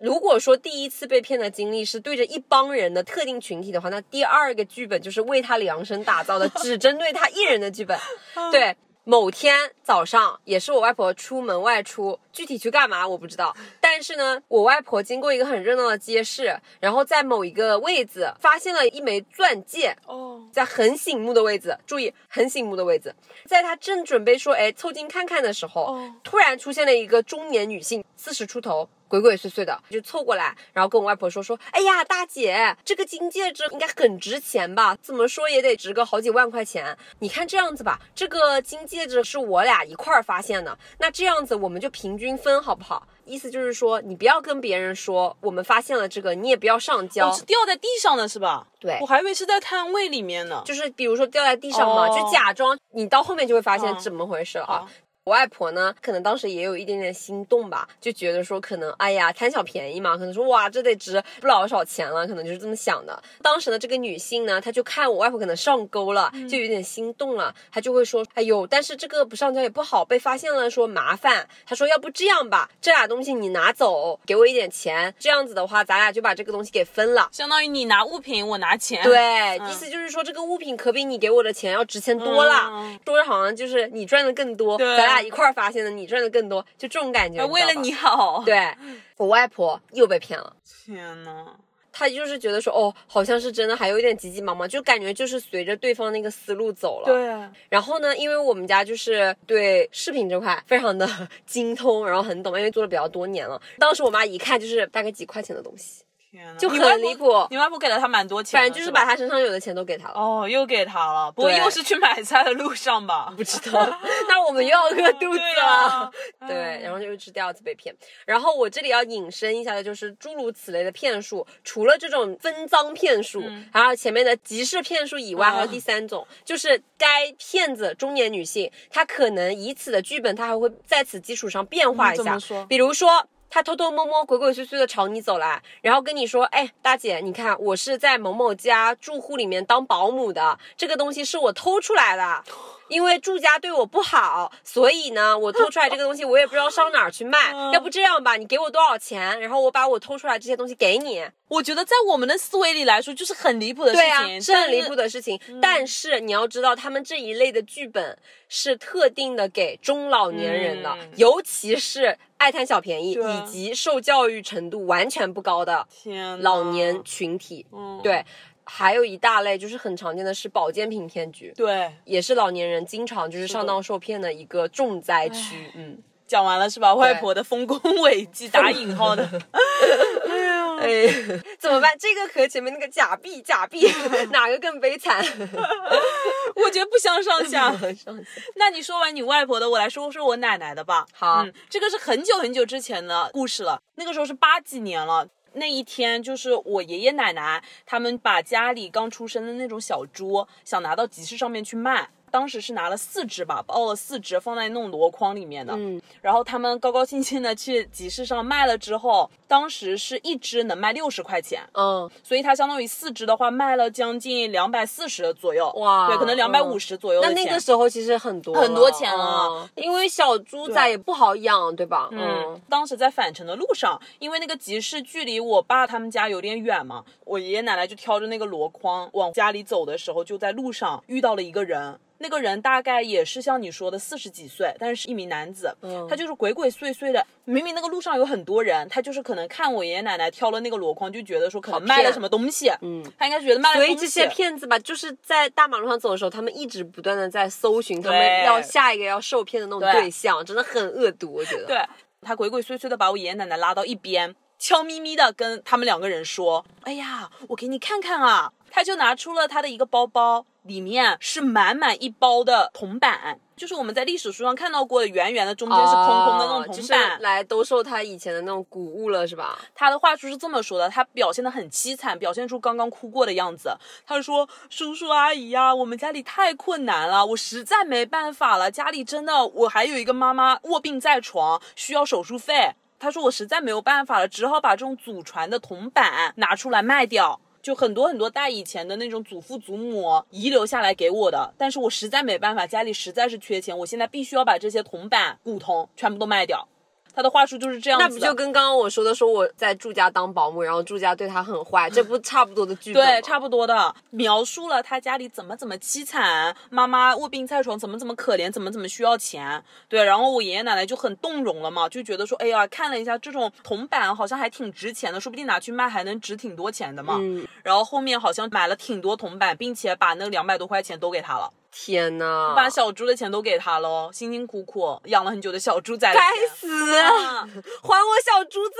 [SPEAKER 2] 如果说第一次被骗的经历是对着一帮人的特定群体的话，那第二个剧本就是为他量身打造的，只针对他一人的剧本。(laughs) 对，某天早上也是我外婆出门外出，具体去干嘛我不知道。但是呢，我外婆经过一个很热闹的街市，然后在某一个位置发现了一枚钻戒，
[SPEAKER 1] 哦，
[SPEAKER 2] 在很醒目的位置，注意很醒目的位置，在她正准备说哎凑近看看的时候，
[SPEAKER 1] 哦
[SPEAKER 2] 突然出现了一个中年女性，四十出头。鬼鬼祟祟的就凑过来，然后跟我外婆说说，哎呀，大姐，这个金戒指应该很值钱吧？怎么说也得值个好几万块钱。你看这样子吧，这个金戒指是我俩一块儿发现的，那这样子我们就平均分好不好？意思就是说，你不要跟别人说我们发现了这个，你也不要上交。
[SPEAKER 1] 哦，是掉在地上的是吧？
[SPEAKER 2] 对
[SPEAKER 1] 我还以为是在摊位里面呢。
[SPEAKER 2] 就是比如说掉在地上嘛，
[SPEAKER 1] 哦
[SPEAKER 2] 就假装你到后面就会发现
[SPEAKER 1] 哦
[SPEAKER 2] 怎么回事了啊
[SPEAKER 1] 好。
[SPEAKER 2] 我我外婆呢，可能当时也有一点点心动吧，就觉得说可能哎呀贪小便宜嘛，可能说哇这得值不老少钱了，可能就是这么想的。当时的，这个女性呢，她就看我外婆可能上钩了，就有点心动了，她就会说，哎呦，但是这个不上交也不好，被发现了说麻烦。她说要不这样吧，这俩东西你拿走，给我一点钱，这样子的话，咱俩就把这个东西给分了。
[SPEAKER 1] 相当于你拿物品，我拿钱。
[SPEAKER 2] 对，意思就是说这个物品可比你给我的钱要值钱多了，
[SPEAKER 1] 嗯
[SPEAKER 2] 说着好像就是你赚的更多，咱俩一块儿发现的，你赚的更多，就这种感觉。
[SPEAKER 1] 为了你好。，
[SPEAKER 2] 对我外婆又被骗了。
[SPEAKER 1] 天呐，
[SPEAKER 2] 她就是觉得说，哦，好像是真的，还有一点急急忙忙，就感觉就是随着对方那个思路走了。。
[SPEAKER 1] 对，
[SPEAKER 2] 然后呢，因为我们家就是对饰品这块非常的 (laughs) 精通，然后很懂，因为做了比较多年了。当时我妈一看就是大概几块钱的东西，
[SPEAKER 1] 天，
[SPEAKER 2] 就很离谱。
[SPEAKER 1] 你外婆给了他蛮多钱，
[SPEAKER 2] 反正就是把他身上有的钱都给他了。
[SPEAKER 1] 哦，又给他了，不过又是去买菜的路上吧？
[SPEAKER 2] 不知道，(laughs) 那我们又要饿肚子
[SPEAKER 1] 对
[SPEAKER 2] 了。
[SPEAKER 1] 啊 (laughs)
[SPEAKER 2] 对，
[SPEAKER 1] 哎
[SPEAKER 2] 然后就是第二次被骗。然后我这里要引申一下的就是诸如此类的骗术，除了这种分赃骗术，还有前面的集市骗术以外，
[SPEAKER 1] 嗯
[SPEAKER 2] 还有第三种，就是该骗子中年女性，她可能以此的剧本，她还会在此基础上变化一下
[SPEAKER 1] 嗯怎么说，
[SPEAKER 2] 比如说。他偷偷摸摸、鬼鬼祟祟的朝你走来，然后跟你说：“哎，大姐，你看我是在某某家住户里面当保姆的，这个东西是我偷出来的。”因为住家对我不好，所以呢，我偷出来这个东西，我也不知道上哪儿去卖。(laughs)
[SPEAKER 1] 嗯
[SPEAKER 2] 要不这样吧，你给我多少钱，然后我把我偷出来这些东西给你。
[SPEAKER 1] 我觉得在我们的思维里来说，就是很离谱的事
[SPEAKER 2] 对啊，
[SPEAKER 1] 情，
[SPEAKER 2] 是很离谱
[SPEAKER 1] 的。
[SPEAKER 2] 事情。但是你要知道，他们这一类的剧本是特定的给中老年人的，
[SPEAKER 1] 嗯
[SPEAKER 2] 尤其是爱贪小便宜以及受教育程度完全不高的，老年群体。
[SPEAKER 1] 嗯，
[SPEAKER 2] 对，还有一大类就是很常见的是保健品骗局。
[SPEAKER 1] 对，
[SPEAKER 2] 也是老年人经常就是上当受骗的一个重灾区。嗯，
[SPEAKER 1] 讲完了是吧？外婆的丰功伟绩打引号的，(laughs)
[SPEAKER 2] 哎，怎么办？这个和前面那个假币假币哪个更悲惨？(laughs)
[SPEAKER 1] 我觉得 (laughs) 不相上下。那你说完你外婆的，我来说说我奶奶的吧。
[SPEAKER 2] 好
[SPEAKER 1] 嗯，这个是很久很久之前的故事了，那个时候是八几年了。那一天就是我爷爷奶奶他们把家里刚出生的那种小猪想拿到集市上面去卖。当时是拿了四只吧，抱了四只放在那种箩筐里面的。
[SPEAKER 2] 嗯，
[SPEAKER 1] 然后他们高高兴兴的去集市上卖了之后，当时是一只能卖六十块钱，
[SPEAKER 2] 嗯，
[SPEAKER 1] 所以它相当于四只的话卖了将近两百四十左右。
[SPEAKER 2] 哇
[SPEAKER 1] 对，可能两百五十左右的
[SPEAKER 2] 那。那个时候其实很多
[SPEAKER 1] 很多钱了
[SPEAKER 2] 嗯因为小猪仔也不好养，对吧？
[SPEAKER 1] 嗯，当时在返程的路上，因为那个集市距离我爸他们家有点远嘛，我爷爷奶奶就挑着那个箩筐往家里走的时候，就在路上遇到了一个人。那个人大概也是像你说的四十几岁，但是是一名男子，
[SPEAKER 2] 嗯
[SPEAKER 1] 他就是鬼鬼祟祟的。明明那个路上有很多人，他就是可能看我爷爷奶奶挑了那个箩筐，就觉得说可能卖了什么东西，
[SPEAKER 2] 嗯，
[SPEAKER 1] 他应该是觉得卖了东西。
[SPEAKER 2] 所以这些骗子吧，就是在大马路上走的时候，他们一直不断的在搜寻他们要下一个要受骗的那种
[SPEAKER 1] 对
[SPEAKER 2] 对象，真的很恶毒，我觉得。
[SPEAKER 1] 对他鬼鬼祟祟的把我爷爷奶奶拉到一边，悄咪咪的跟他们两个人说：“哎呀，我给你看看啊！”他就拿出了他的一个包包，里面是满满一包的铜板，就是我们在历史书上看到过的圆圆的，中间是空空的那种
[SPEAKER 2] 哦就是
[SPEAKER 1] 铜板。
[SPEAKER 2] 来兜售他以前的那种古物了，是吧？
[SPEAKER 1] 他的话术是这么说的，他表现的很凄惨，表现出刚刚哭过的样子。他说：“叔叔阿姨呀、我们家里太困难了，我实在没办法了，家里真的，我还有一个妈妈卧病在床，需要手术费。”他说：“我实在没有办法了，只好把这种祖传的铜板拿出来卖掉。”就很多很多代以前的那种祖父祖母遗留下来给我的，但是我实在没办法，家里实在是缺钱，我现在必须要把这些铜板、古铜全部都卖掉。他的话术就是这样子。
[SPEAKER 2] 那不就跟刚刚我说的，说我在住家当保姆，然后住家对他很坏，(laughs) 这不差不多的剧本
[SPEAKER 1] 对，差不多的，描述了他家里怎么怎么凄惨，妈妈卧病在床，怎么怎么可怜，怎么怎么需要钱。对，然后我爷爷奶奶就很动容了嘛，就觉得说，哎呀，看了一下这种铜板好像还挺值钱的，说不定拿去卖还能值挺多钱的嘛。
[SPEAKER 2] 嗯，
[SPEAKER 1] 然后后面好像买了挺多铜板，并且把那两百多块钱都给他了，
[SPEAKER 2] 天呐，
[SPEAKER 1] 把小猪的钱都给他喽，辛辛苦苦养了很久的小猪仔的钱，
[SPEAKER 2] 该死！
[SPEAKER 1] 啊
[SPEAKER 2] 还我小猪仔！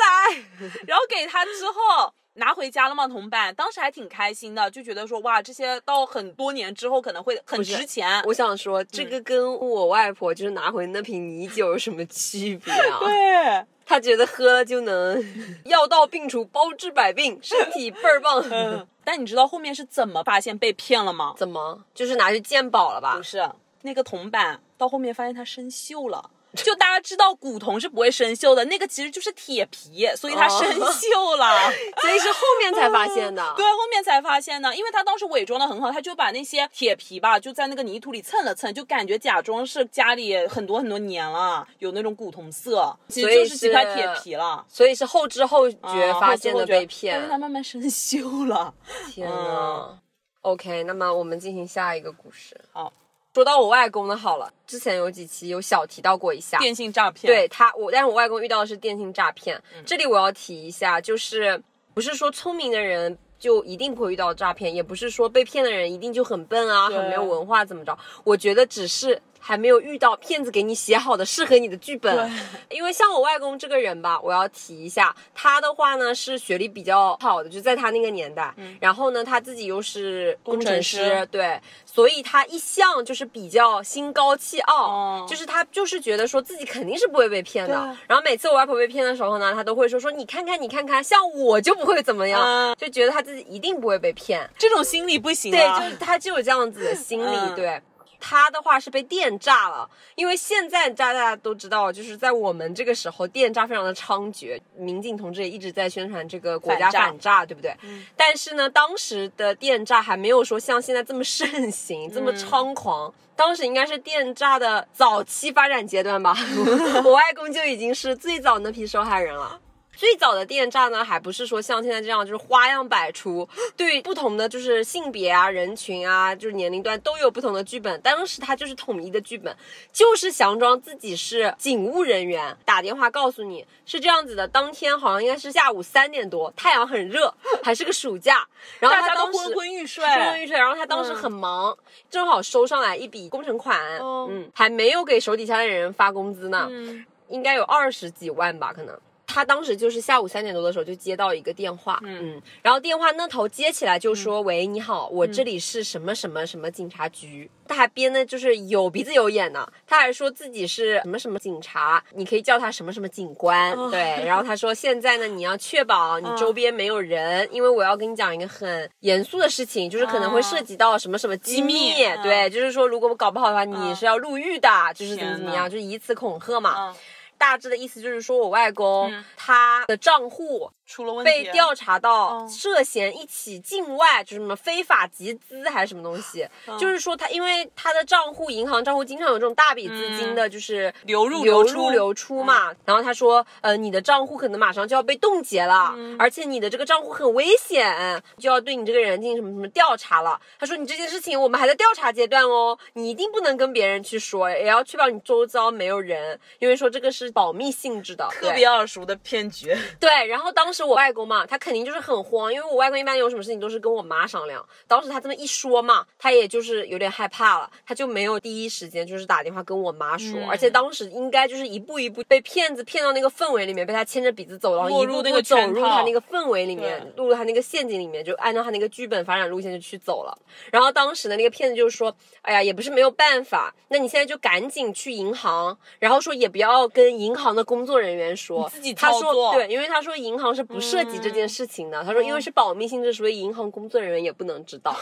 [SPEAKER 1] 然后给他之后拿回家了吗，铜板，当时还挺开心的，就觉得说哇，这些到很多年之后可能会很值钱。
[SPEAKER 2] 我想说，这个跟我外婆就是拿回那瓶米酒有什么区别啊？(laughs)
[SPEAKER 1] 对，
[SPEAKER 2] 她觉得喝了就能 (laughs) 药到病除，包治百病，身体倍儿棒。(laughs)
[SPEAKER 1] 嗯，但你知道后面是怎么发现被骗了吗？
[SPEAKER 2] 怎么？就是拿去鉴宝了吧
[SPEAKER 1] 不？是，那个铜板到后面发现它生锈了。就大家知道古铜是不会生锈的，那个其实就是铁皮，所以它生锈了。(laughs)
[SPEAKER 2] 所以是后面才发现的。
[SPEAKER 1] 对，后面才发现的，因为他当时伪装的很好，他就把那些铁皮吧，就在那个泥土里蹭了蹭，就感觉假装是家里很多很多年了，有那种古铜色，其实就是几块铁皮了。
[SPEAKER 2] 所以是后知后觉
[SPEAKER 1] 啊
[SPEAKER 2] 发现的被骗
[SPEAKER 1] 但。是它慢慢生锈了。
[SPEAKER 2] 天呐。OK，那么我们进行下一个故事。
[SPEAKER 1] 好，
[SPEAKER 2] 说到我外公的好了，之前有几期有小提到过一下。
[SPEAKER 1] 电信诈骗，
[SPEAKER 2] 对他，我但是我外公遇到的是电信诈骗。这里我要提一下，就是不是说聪明的人就一定不会遇到诈骗，也不是说被骗的人一定就很笨啊，很没有文化怎么着。我觉得只是。还没有遇到骗子给你写好的适合你的剧本，(laughs) 因为像我外公这个人吧，我要提一下，他的话呢是学历比较好的，就在他那个年代，然后呢他自己又是工程
[SPEAKER 1] 师
[SPEAKER 2] 对，所以他一向就是比较心高气傲，
[SPEAKER 1] 哦
[SPEAKER 2] 就是他就是觉得说自己肯定是不会被骗的。然后每次我外婆被骗的时候呢，他都会说说你看看你看看，像我就不会怎么样，
[SPEAKER 1] 嗯
[SPEAKER 2] 就觉得他自己一定不会被骗。
[SPEAKER 1] 这种心理不行
[SPEAKER 2] 对，
[SPEAKER 1] 啊。
[SPEAKER 2] 就是他就有这样子的心理，
[SPEAKER 1] 嗯
[SPEAKER 2] 对。他的话是被电炸了，因为现在大家都知道，就是在我们这个时候，电诈非常的猖獗，民警同志也一直在宣传这个国家
[SPEAKER 1] 反诈
[SPEAKER 2] 反诈，对不对？但是呢，当时的电诈还没有说像现在这么盛行，这么猖狂。当时应该是电诈的早期发展阶段吧，(laughs) 我外公就已经是最早那批受害人了。最早的电诈呢，还不是说像现在这样，就是花样百出，对不同的就是性别啊、人群啊，就是年龄段都有不同的剧本。当时他就是统一的剧本，就是佯装自己是警务人员，打电话告诉你是这样子的。当天好像应该是下午三点多，太阳很热，还是个暑假，然后
[SPEAKER 1] 大家都
[SPEAKER 2] 他当时
[SPEAKER 1] 昏昏欲睡，
[SPEAKER 2] 昏昏欲睡，然后他当时很忙，正好收上来一笔工程款，
[SPEAKER 1] 哦
[SPEAKER 2] 嗯，还没有给手底下的人发工资呢，
[SPEAKER 1] 嗯
[SPEAKER 2] 应该有二十几万吧，可能。他当时就是下午三点多的时候就接到一个电话，嗯。然后电话那头接起来就说：“喂，你好，我这里是什么什么什么警察局。他还编的就是有鼻子有眼呢，他还说自己是什么什么警察，你可以叫他什么什么警官，对。然后他说现在呢，你要确保你 (laughs) 周边没有人，因为我要跟你讲一个很严肃的事情，就是可能会涉及到什么什么机密，对，就是说如果我搞不好的话，你是要入狱的，就是怎么怎么样，就是以此恐吓嘛。
[SPEAKER 1] 嗯
[SPEAKER 2] 大致的意思就是说我外公、
[SPEAKER 1] 嗯。
[SPEAKER 2] 他的账户
[SPEAKER 1] 出了问题，
[SPEAKER 2] 被调查到
[SPEAKER 1] 嗯。
[SPEAKER 2] 涉嫌一起境外，就是什么非法集资还是什么东西，(laughs)
[SPEAKER 1] 嗯。
[SPEAKER 2] 就是说他因为他的账户银行账户经常有这种大笔资金的，就是
[SPEAKER 1] 嗯流入
[SPEAKER 2] 流入流出嘛。然后他说，呃，你的账户可能马上就要被冻结了，
[SPEAKER 1] 嗯。
[SPEAKER 2] 而且你的这个账户很危险，就要对你这个人进行什么什么调查了。他说你这件事情我们还在调查阶段哦，你一定不能跟别人去说，也要确保你周遭没有人，因为说这个是保密性质的，
[SPEAKER 1] 特别耳熟的骗局。(laughs)
[SPEAKER 2] 对，然后当时我外公嘛，他肯定就是很慌，因为我外公一般有什么事情都是跟我妈商量。当时他这么一说嘛，他也就是有点害怕了，他就没有第一时间就是打电话跟我妈说，
[SPEAKER 1] 嗯
[SPEAKER 2] 而且当时应该就是一步一步被骗子骗到那个氛围里面，被他牵着鼻子走，然后
[SPEAKER 1] 一路那
[SPEAKER 2] 一步步走
[SPEAKER 1] 个圈套
[SPEAKER 2] 入他那个氛围里面
[SPEAKER 1] 对，
[SPEAKER 2] 落入他那个陷阱里面，就按照他那个剧本发展路线就去走了。然后当时的那个骗子就说：“哎呀，也不是没有办法，那你现在就赶紧去银行，然后说也不要跟银行的工作人员说，
[SPEAKER 1] 你自己
[SPEAKER 2] 他说对，因为他说银行是不涉及这件事情的，他说因为是保密性质，所以银行工作人员也不能知道。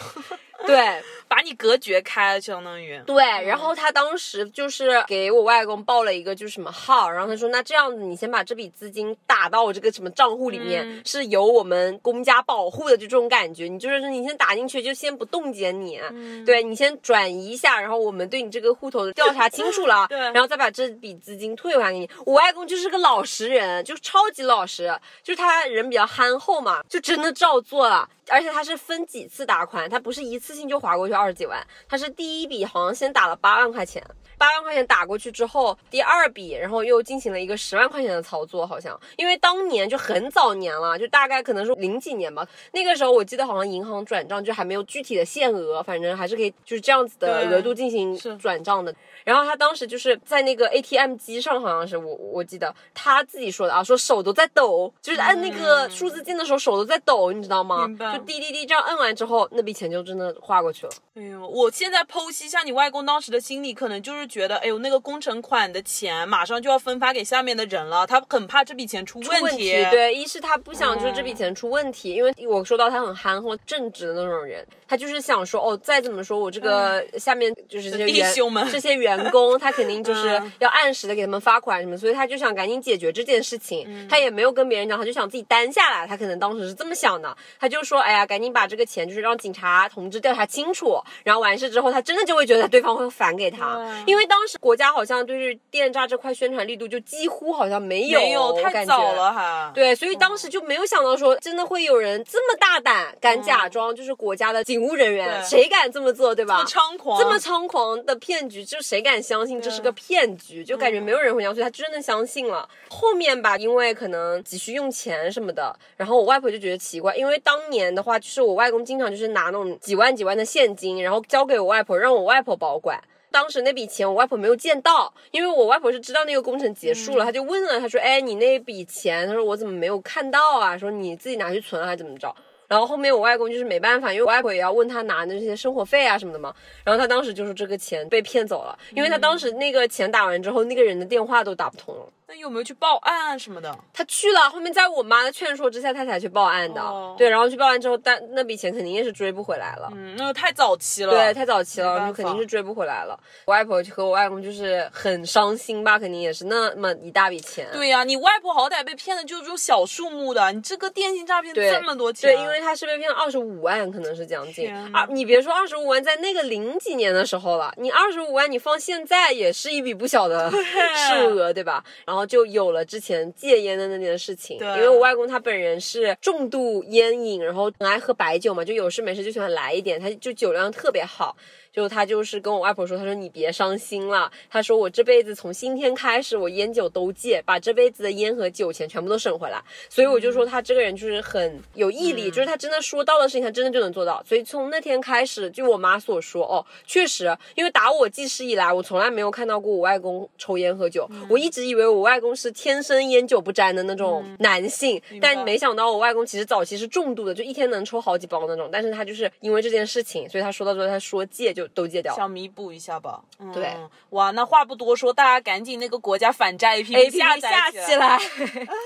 [SPEAKER 2] 对 (laughs)
[SPEAKER 1] 把你隔绝开了，相当于。
[SPEAKER 2] 对，然后他当时就是给我外公报了一个就是什么号，然后他说那这样子你先把这笔资金打到我这个什么账户里面，
[SPEAKER 1] 嗯。
[SPEAKER 2] 是由我们公家保护的就这种感觉，你就是你先打进去就先不冻结你，
[SPEAKER 1] 嗯。
[SPEAKER 2] 对你先转移一下，然后我们对你这个户头的调查清楚了，(laughs)
[SPEAKER 1] 对。
[SPEAKER 2] 然后再把这笔资金退还给你。我外公就是个老实人，就是超级老实，就是他人比较憨厚嘛，就真的照做了。而且他是分几次打款，他不是一次性就划过去二十几万，他是第一笔好像先打了八万块钱，八万块钱打过去之后，第二笔然后又进行了一个十万块钱的操作，好像因为当年就很早年了，就大概可能是零几年吧，那个时候我记得好像银行转账就还没有具体的限额，反正还是可以就是这样子的额度进行
[SPEAKER 1] 是
[SPEAKER 2] 转账的。然后他当时就是在那个 ATM 机上，好像是我我记得他自己说的啊，说手都在抖，就是按那个数字进的时候手都在抖，你知道吗？就滴滴滴这样摁完之后，那笔钱就真的划过去了。
[SPEAKER 1] 哎呦，我现在剖析一下你外公当时的心理，可能就是觉得，哎呦，那个工程款的钱马上就要分发给下面的人了，他很怕这笔钱出问
[SPEAKER 2] 问题，对，一是他不想就是这笔钱出问题，因为我说到他很憨厚正直的那种人，他就是想说，哦，再怎么说我这个下面就是这些
[SPEAKER 1] 弟
[SPEAKER 2] 员
[SPEAKER 1] 兄们。
[SPEAKER 2] 这些员工，他肯定就是
[SPEAKER 1] 嗯。
[SPEAKER 2] 要按时的给他们发款什么，所以他就想赶紧解决这件事情，
[SPEAKER 1] 嗯。
[SPEAKER 2] 他也没有跟别人讲，他就想自己担下来，他可能当时是这么想的，他就说，哎呀，赶紧把这个钱就是让警察同志调查清楚，然后完事之后，他真的就会觉得对方会返给他，因为当时国家好像对于电诈这块宣传力度就几乎好像没有，
[SPEAKER 1] 没有太早了还。
[SPEAKER 2] 对，所以当时就没有想到说，真的会有人这么大胆，敢假装就是国家的警务人员，谁敢这么做，对吧？
[SPEAKER 1] 这么猖狂，
[SPEAKER 2] 这么猖狂的骗局，就谁敢相信这是个骗局？就感觉没有人会相信，他真的相信了。后面吧，因为可能急需用钱什么的，然后我外婆就觉得奇怪，因为当年的话，就是我外公经常就是拿那种几万几万的现金，然后交给我外婆，让我外婆保管。当时那笔钱我外婆没有见到，因为我外婆是知道那个工程结束了，她就问了，她说：“哎，你那笔钱，她说我怎么没有看到啊？说你自己拿去存了还是怎么着？”然后后面我外公就是没办法，因为我外婆也要问他拿的这些生活费啊什么的嘛。然后他当时就说这个钱被骗走了，因为他当时那个钱打完之后，那个人的电话都打不通了。
[SPEAKER 1] 那有没有去报案什么的？
[SPEAKER 2] 他去了，后面在我妈的劝说之下，他才去报案的。
[SPEAKER 1] 哦
[SPEAKER 2] 对，然后去报案之后，但那笔钱肯定也是追不回来了。
[SPEAKER 1] 嗯，那个太早期了。
[SPEAKER 2] 对，太早期了，就肯定是追不回来了。我外婆和我外公就是很伤心吧，肯定也是那么一大笔钱。
[SPEAKER 1] 对呀、你外婆好歹被骗的就是这种小数目的，你这个电信诈骗这么多钱，
[SPEAKER 2] 对，因为他是被骗了二十五万，可能是将近啊！你别说二十五万，在那个零几年的时候了，你二十五万你放现在也是一笔不小的数额，对吧？然后就有了之前戒烟的那件事情，
[SPEAKER 1] 对
[SPEAKER 2] 因为我外公他本人是重度烟瘾，然后很爱喝白酒嘛，就有事没事就喜欢来一点，他就酒量特别好。就他就是跟我外婆说，他说你别伤心了，他说我这辈子从今天开始我烟酒都戒，把这辈子的烟和酒钱全部都省回来。所以我就说他这个人就是很有毅力，就是他真的说到的事情，他真的就能做到。所以从那天开始，就我妈所说，哦，确实，因为打我记事以来，我从来没有看到过我外公抽烟喝酒，我一直以为我外公是天生烟酒不沾的那种男性，但没想到我外公其实早期是重度的，就一天能抽好几包那种。但是他就是因为这件事情，所以他说到最后，他说戒就都戒掉了。
[SPEAKER 1] 想弥补一下吧。嗯、
[SPEAKER 2] 对，
[SPEAKER 1] 哇，那话不多说，大家赶紧那个国家反诈 A P
[SPEAKER 2] A
[SPEAKER 1] P
[SPEAKER 2] P
[SPEAKER 1] 下起
[SPEAKER 2] 起来，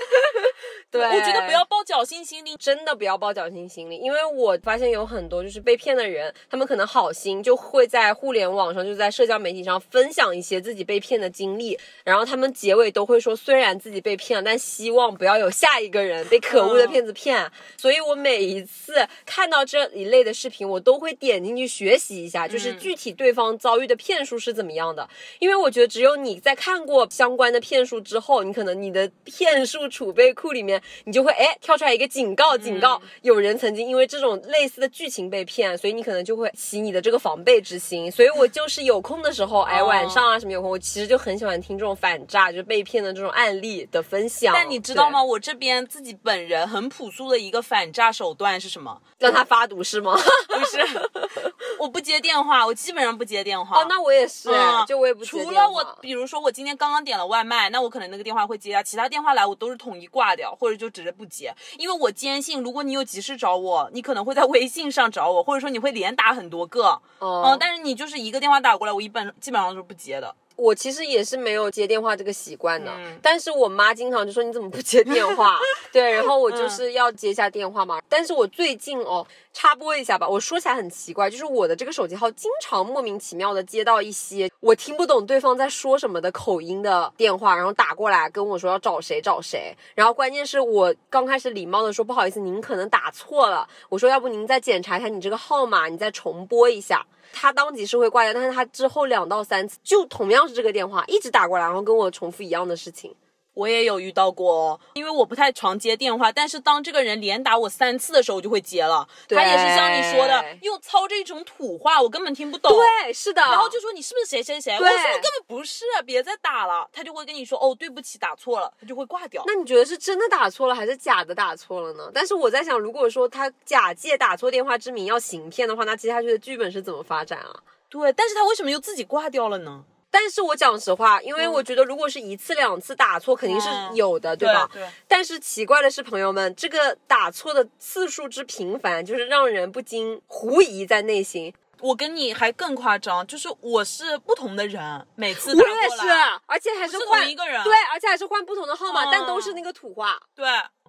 [SPEAKER 2] (laughs) 对，
[SPEAKER 1] 我觉得不要抱侥幸心理。
[SPEAKER 2] 真的不要抱侥幸心理，因为我发现有很多就是被骗的人，他们可能好心就会在互联网上，就在社交媒体上分享一些自己被骗的经历，然后他们结尾都会说，虽然自己被骗了，但希望不要有下一个人被可恶的骗子骗。所以我每一次看到这一类的视频，我都会点进去学习一下，就是具体对方遭遇的骗术是怎么样的，因为我觉得只有你在看过相关的骗术之后，你可能你的骗术储备库里面，你就会哎跳出来一个警告，警告有人曾经因为这种类似的剧情被骗，所以你可能就会起你的这个防备之心。所以我就是有空的时候，哎，
[SPEAKER 1] 哦
[SPEAKER 2] 晚上啊什么有空，我其实就很喜欢听这种反诈，就是被骗的这种案例的分享。
[SPEAKER 1] 但你知道吗？我这边自己本人很朴素的一个反诈手段是什么？
[SPEAKER 2] 让他发毒是吗？(laughs)
[SPEAKER 1] 不是，我不接电话，我基本上不接电话。
[SPEAKER 2] 哦，那我也是，
[SPEAKER 1] 嗯
[SPEAKER 2] 就我也不接
[SPEAKER 1] 除了我，比如说我今天刚刚点了外卖，那我可能那个电话会接啊，其他电话来我都是统一挂掉，或者就直接不接，因为我坚信，如果你有急事找我，你可能会在微信上找我，或者说你会连打很多个，
[SPEAKER 2] 哦
[SPEAKER 1] 嗯，但是你就是一个电话打过来，我一般基本上都是不接的。
[SPEAKER 2] 我其实也是没有接电话这个习惯的，
[SPEAKER 1] 嗯
[SPEAKER 2] 但是我妈经常就说你怎么不接电话？(laughs) 对，然后我
[SPEAKER 1] 嗯
[SPEAKER 2] 就是要接一下电话嘛。但是我最近哦，插播一下吧，我说起来很奇怪，就是我的这个手机号经常莫名其妙的接到一些我听不懂对方在说什么的口音的电话，然后打过来跟我说要找谁找谁，然后关键是我刚开始礼貌的说不好意思，您可能打错了，我说要不您再检查一下你这个号码，你再重拨一下。他当即是会挂掉，但是他之后两到三次就同样是这个电话一直打过来，然后跟我重复一样的事情。
[SPEAKER 1] 我也有遇到过哦，因为我不太常接电话，但是当这个人连打我三次的时候，我就会接了。他也是像你说的，又操这种土话，我根本听不懂。
[SPEAKER 2] 对，是的。
[SPEAKER 1] 然后就说你是不是谁谁谁？我说我根本不是，别再打了。他就会跟你说哦，对不起，打错了，他就会挂掉。
[SPEAKER 2] 那你觉得是真的打错了，还是假的打错了呢？但是我在想，如果说他假借打错电话之名要行骗的话，那接下去的剧本是怎么发展啊？
[SPEAKER 1] 对，但是他为什么又自己挂掉了呢？
[SPEAKER 2] 但是我讲实话，因为我觉得如果是一次两次打错，肯定是
[SPEAKER 1] 嗯。
[SPEAKER 2] 有的，对吧？
[SPEAKER 1] 对
[SPEAKER 2] 但是奇怪的是，朋友们，这个打错的次数之频繁，就是让人不禁狐疑在内心。
[SPEAKER 1] 我跟你还更夸张，就是我是不同的人，每次
[SPEAKER 2] 我
[SPEAKER 1] 打
[SPEAKER 2] 也是而且还是换
[SPEAKER 1] 同一个人
[SPEAKER 2] 对，而且还是换不同的号码，
[SPEAKER 1] 嗯
[SPEAKER 2] 但都是那个土话，
[SPEAKER 1] 对，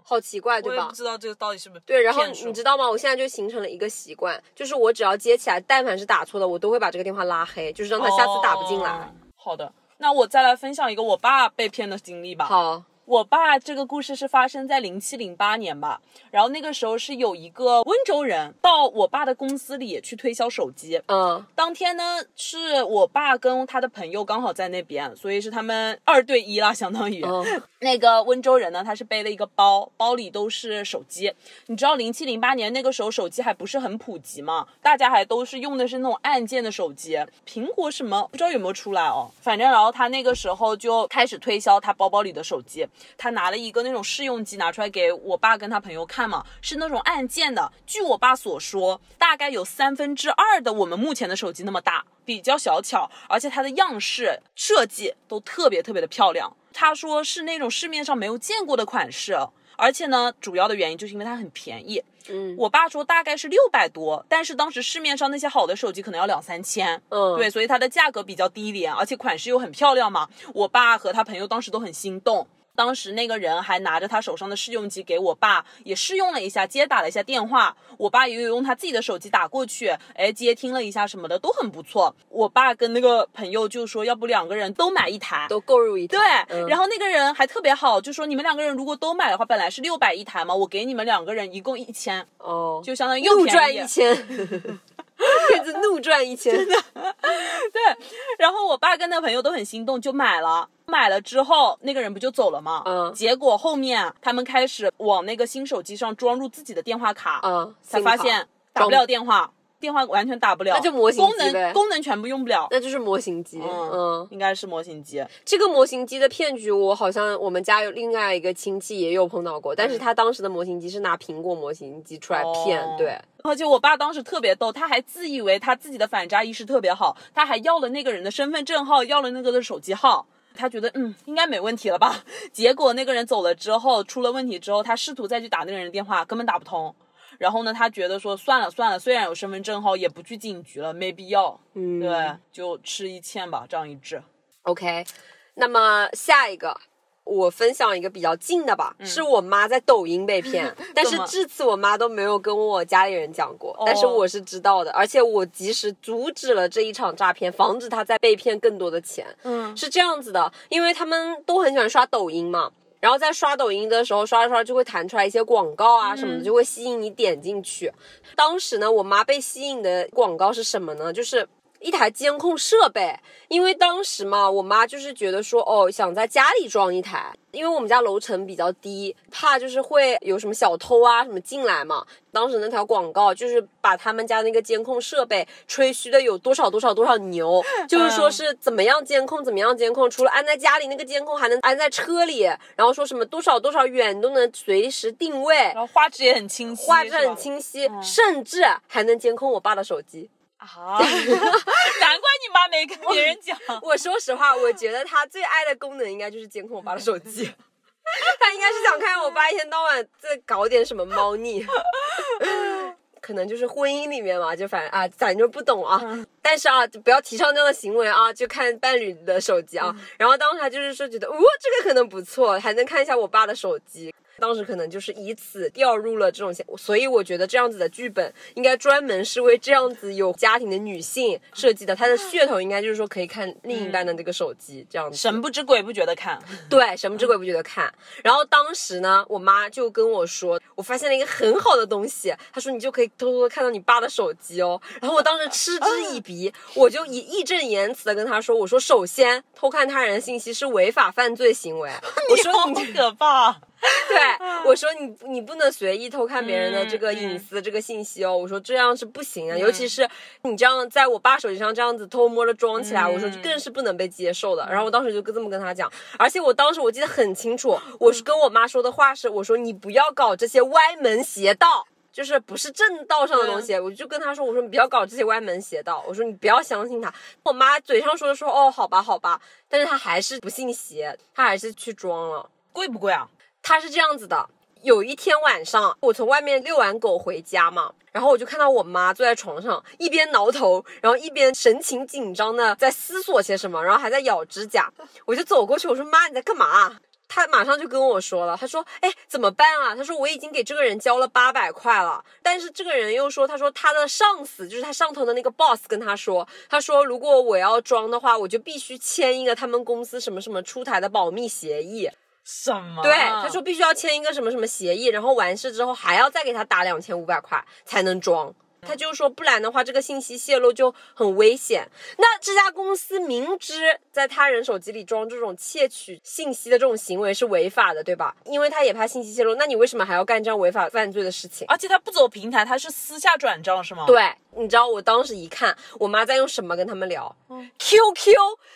[SPEAKER 2] 好奇怪，对吧
[SPEAKER 1] 我也不？知道这个到底是不是
[SPEAKER 2] 对，然后你知道吗？我现在就形成了一个习惯，就是我只要接起来，但凡是打错的，我都会把这个电话拉黑，就是让他下次打不进来。
[SPEAKER 1] 哦好的，那我再来分享一个我爸被骗的经历吧。
[SPEAKER 2] 好，
[SPEAKER 1] 我爸这个故事是发生在零七零八年吧，然后那个时候是有一个温州人到我爸的公司里去推销手机。
[SPEAKER 2] 嗯
[SPEAKER 1] 当天呢，是我爸跟他的朋友刚好在那边，所以是他们二对一啦，相当于。
[SPEAKER 2] 嗯
[SPEAKER 1] 那个温州人呢，他是背了一个包，包里都是手机。你知道零七零八年那个时候手机还不是很普及嘛，大家还都是用的是那种按键的手机。苹果什么不知道有没有出来哦，反正然后他那个时候就开始推销他包包里的手机，他拿了一个那种试用机拿出来给我爸跟他朋友看嘛，是那种按键的。据我爸所说，大概有三分之二的我们目前的手机那么大，比较小巧，而且它的样式设计都特别特别的漂亮。他说是那种市面上没有见过的款式，而且呢，主要的原因就是因为它很便宜。
[SPEAKER 2] 嗯
[SPEAKER 1] 我爸说大概是六百多，但是当时市面上那些好的手机可能要两三千。
[SPEAKER 2] 嗯，
[SPEAKER 1] 对，所以它的价格比较低廉，而且款式又很漂亮嘛。我爸和他朋友当时都很心动。当时那个人还拿着他手上的试用机给我爸也试用了一下，接打了一下电话。我爸也有用他自己的手机打过去，哎，接听了一下什么的都很不错。我爸跟那个朋友就说，要不两个人都买一台。
[SPEAKER 2] 都购入一台。
[SPEAKER 1] 对，
[SPEAKER 2] 嗯
[SPEAKER 1] 然后那个人还特别好，就说你们两个人如果都买的话，本来是六百一台嘛，我给你们两个人一共一千，
[SPEAKER 2] 哦，
[SPEAKER 1] 就相当于又 (laughs)
[SPEAKER 2] 赚一千，骗子怒赚一千真的，(laughs) 对。
[SPEAKER 1] 然后我爸跟那个朋友都很心动，就买了。买了之后，那个人不就走了吗？
[SPEAKER 2] 嗯
[SPEAKER 1] 结果后面他们开始往那个新手机上装入自己的电话卡，
[SPEAKER 2] 嗯，
[SPEAKER 1] 才发现打不了电话，电话完全打不了，
[SPEAKER 2] 那就模型
[SPEAKER 1] 功能功能全部用不了。
[SPEAKER 2] 那就是模型机。
[SPEAKER 1] 嗯
[SPEAKER 2] 嗯，
[SPEAKER 1] 应该是模型机。
[SPEAKER 2] 这个模型机的骗局，我好像我们家有另外一个亲戚也有碰到过，但是他当时的模型机是拿苹果模型机出来骗，
[SPEAKER 1] 哦
[SPEAKER 2] 对，
[SPEAKER 1] 而且我爸当时特别逗，他还自以为他自己的反诈意识特别好，他还要了那个人的身份证号，要了那个的手机号。他觉得嗯应该没问题了吧？(laughs) 结果那个人走了之后，出了问题之后，他试图再去打那个人的电话，根本打不通。然后呢，他觉得说算了算了，虽然有身份证号，也不去警局了，没必要。
[SPEAKER 2] 嗯，
[SPEAKER 1] 对，就吃一堑吧，仗一智。
[SPEAKER 2] OK，那么下一个。我分享一个比较近的吧，
[SPEAKER 1] 嗯
[SPEAKER 2] 是我妈在抖音被骗，(laughs) 但是
[SPEAKER 1] 怎么
[SPEAKER 2] 至此我妈都没有跟我家里人讲过，但是
[SPEAKER 1] 哦
[SPEAKER 2] 我是知道的，而且我及时阻止了这一场诈骗，防止她再被骗更多的钱。
[SPEAKER 1] 嗯
[SPEAKER 2] 是这样子的，因为他们都很喜欢刷抖音嘛，然后在刷抖音的时候，刷着刷着就会弹出来一些广告啊什么的，
[SPEAKER 1] 嗯
[SPEAKER 2] 就会吸引你点进去。当时呢，我妈被吸引的广告是什么呢？就是。一台监控设备，因为当时嘛，我妈就是觉得说，哦，想在家里装一台，因为我们家楼层比较低，怕就是会有什么小偷啊什么进来嘛。当时那条广告就是把他们家那个监控设备吹嘘的有多少多少多少牛，(laughs) 就是说是怎么样监控，怎么样监控，除了安在家里那个监控，还能安在车里，然后说什么多少多少远都能随时定位
[SPEAKER 1] 然，后画质也很清晰，
[SPEAKER 2] 画质很清晰，甚至还能监控我爸的手机。
[SPEAKER 1] 啊！(laughs) 难怪你妈没跟别人讲。(laughs)
[SPEAKER 2] 我说实话，我觉得他最爱的功能应该就是监控我爸的手机。(laughs) 他应该是想看我爸一天到晚在搞点什么猫腻，可能就是婚姻里面嘛，就反正啊，咱就不懂啊。但是啊，不要提倡这样的行为啊，就看伴侣的手机啊。然后当时他就是说觉得，哦，这个可能不错，还能看一下我爸的手机。当时可能就是以此掉入了这种陷，所以我觉得这样子的剧本应该专门是为这样子有家庭的女性设计的。它的噱头应该就是说可以看另一半的那个手机，这样子。
[SPEAKER 1] 神不知鬼不觉的看，(laughs)
[SPEAKER 2] 对，神不知鬼不觉的看。然后当时呢，我妈就跟我说，我发现了一个很好的东西，她说你就可以偷偷的看到你爸的手机哦。然后我当时嗤之以鼻，我就以义正言辞的跟她说，我说首先偷看他人信息是违法犯罪行为，(laughs) 我说
[SPEAKER 1] 好
[SPEAKER 2] 你
[SPEAKER 1] 可怕。(laughs)
[SPEAKER 2] 对，我说你你不能随意偷看别人的这个
[SPEAKER 1] 嗯
[SPEAKER 2] 隐私、这个信息哦。我说这样是不行啊，尤其是你这样在我爸手机上这样子偷摸的装起来，
[SPEAKER 1] 嗯
[SPEAKER 2] 我说更是不能被接受的。然后我当时就跟这么跟他讲，而且我当时我记得很清楚，我是跟我妈说的话是，我说你不要搞这些歪门邪道。就是不是正道上的东西，我就跟他说，我说你不要搞这些歪门邪道，我说你不要相信他。我妈嘴上说的说哦，好吧，好吧，但是她还是不信邪，她还是去装了。
[SPEAKER 1] 贵不贵啊？
[SPEAKER 2] 他是这样子的，有一天晚上，我从外面遛完狗回家嘛，然后我就看到我妈坐在床上，一边挠头，然后一边神情紧张的在思索些什么，然后还在咬指甲。我就走过去，我说妈，你在干嘛？她马上就跟我说了，她说，哎，怎么办啊？她说我已经给这个人交了八百块了，但是这个人又说，他说他的上司就是他上头的那个 boss 跟他说，他说如果我要装的话，我就必须签一个他们公司什么什么出台的保密协议。
[SPEAKER 1] 什么？
[SPEAKER 2] 对，他说必须要签一个什么什么协议，然后完事之后还要再给他打两千五百块才能装。他就说，不然的话，这个信息泄露就很危险。那这家公司明知在他人手机里装这种窃取信息的这种行为是违法的，对吧？因为他也怕信息泄露，那你为什么还要干这样违法犯罪的事情？
[SPEAKER 1] 而且他不走平台，他是私下转账是吗？，
[SPEAKER 2] 对，你知道我当时一看，我妈在用什么跟他们聊、QQ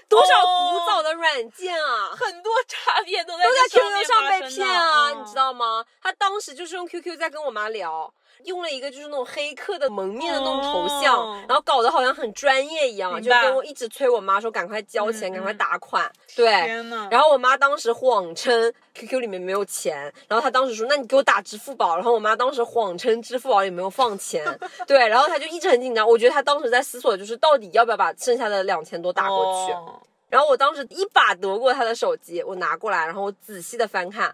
[SPEAKER 2] 多少古早的软件啊！
[SPEAKER 1] 很多诈骗都在
[SPEAKER 2] 都在 QQ 上被骗啊，
[SPEAKER 1] 的
[SPEAKER 2] 你知？道吗？他当时就是用 QQ 在跟我妈聊，用了一个就是那种黑客的蒙面的那种头像，
[SPEAKER 1] 哦。
[SPEAKER 2] 然后搞得好像很专业一样，就跟我一直催我妈说赶快交钱，
[SPEAKER 1] 嗯
[SPEAKER 2] 赶快
[SPEAKER 1] 嗯。
[SPEAKER 2] 打款。对，
[SPEAKER 1] 天，
[SPEAKER 2] 然后我妈当时谎称 QQ 里面没有钱，然后她当时说那你给我打支付宝，然后我妈当时谎称支付宝里没有放钱，对，然后她就一直很紧张，我觉得她当时在思索就是到底要不要把剩下的两千多打过去。
[SPEAKER 1] 哦。
[SPEAKER 2] 然后我当时一把夺过他的手机，我拿过来，然后我仔细的翻看，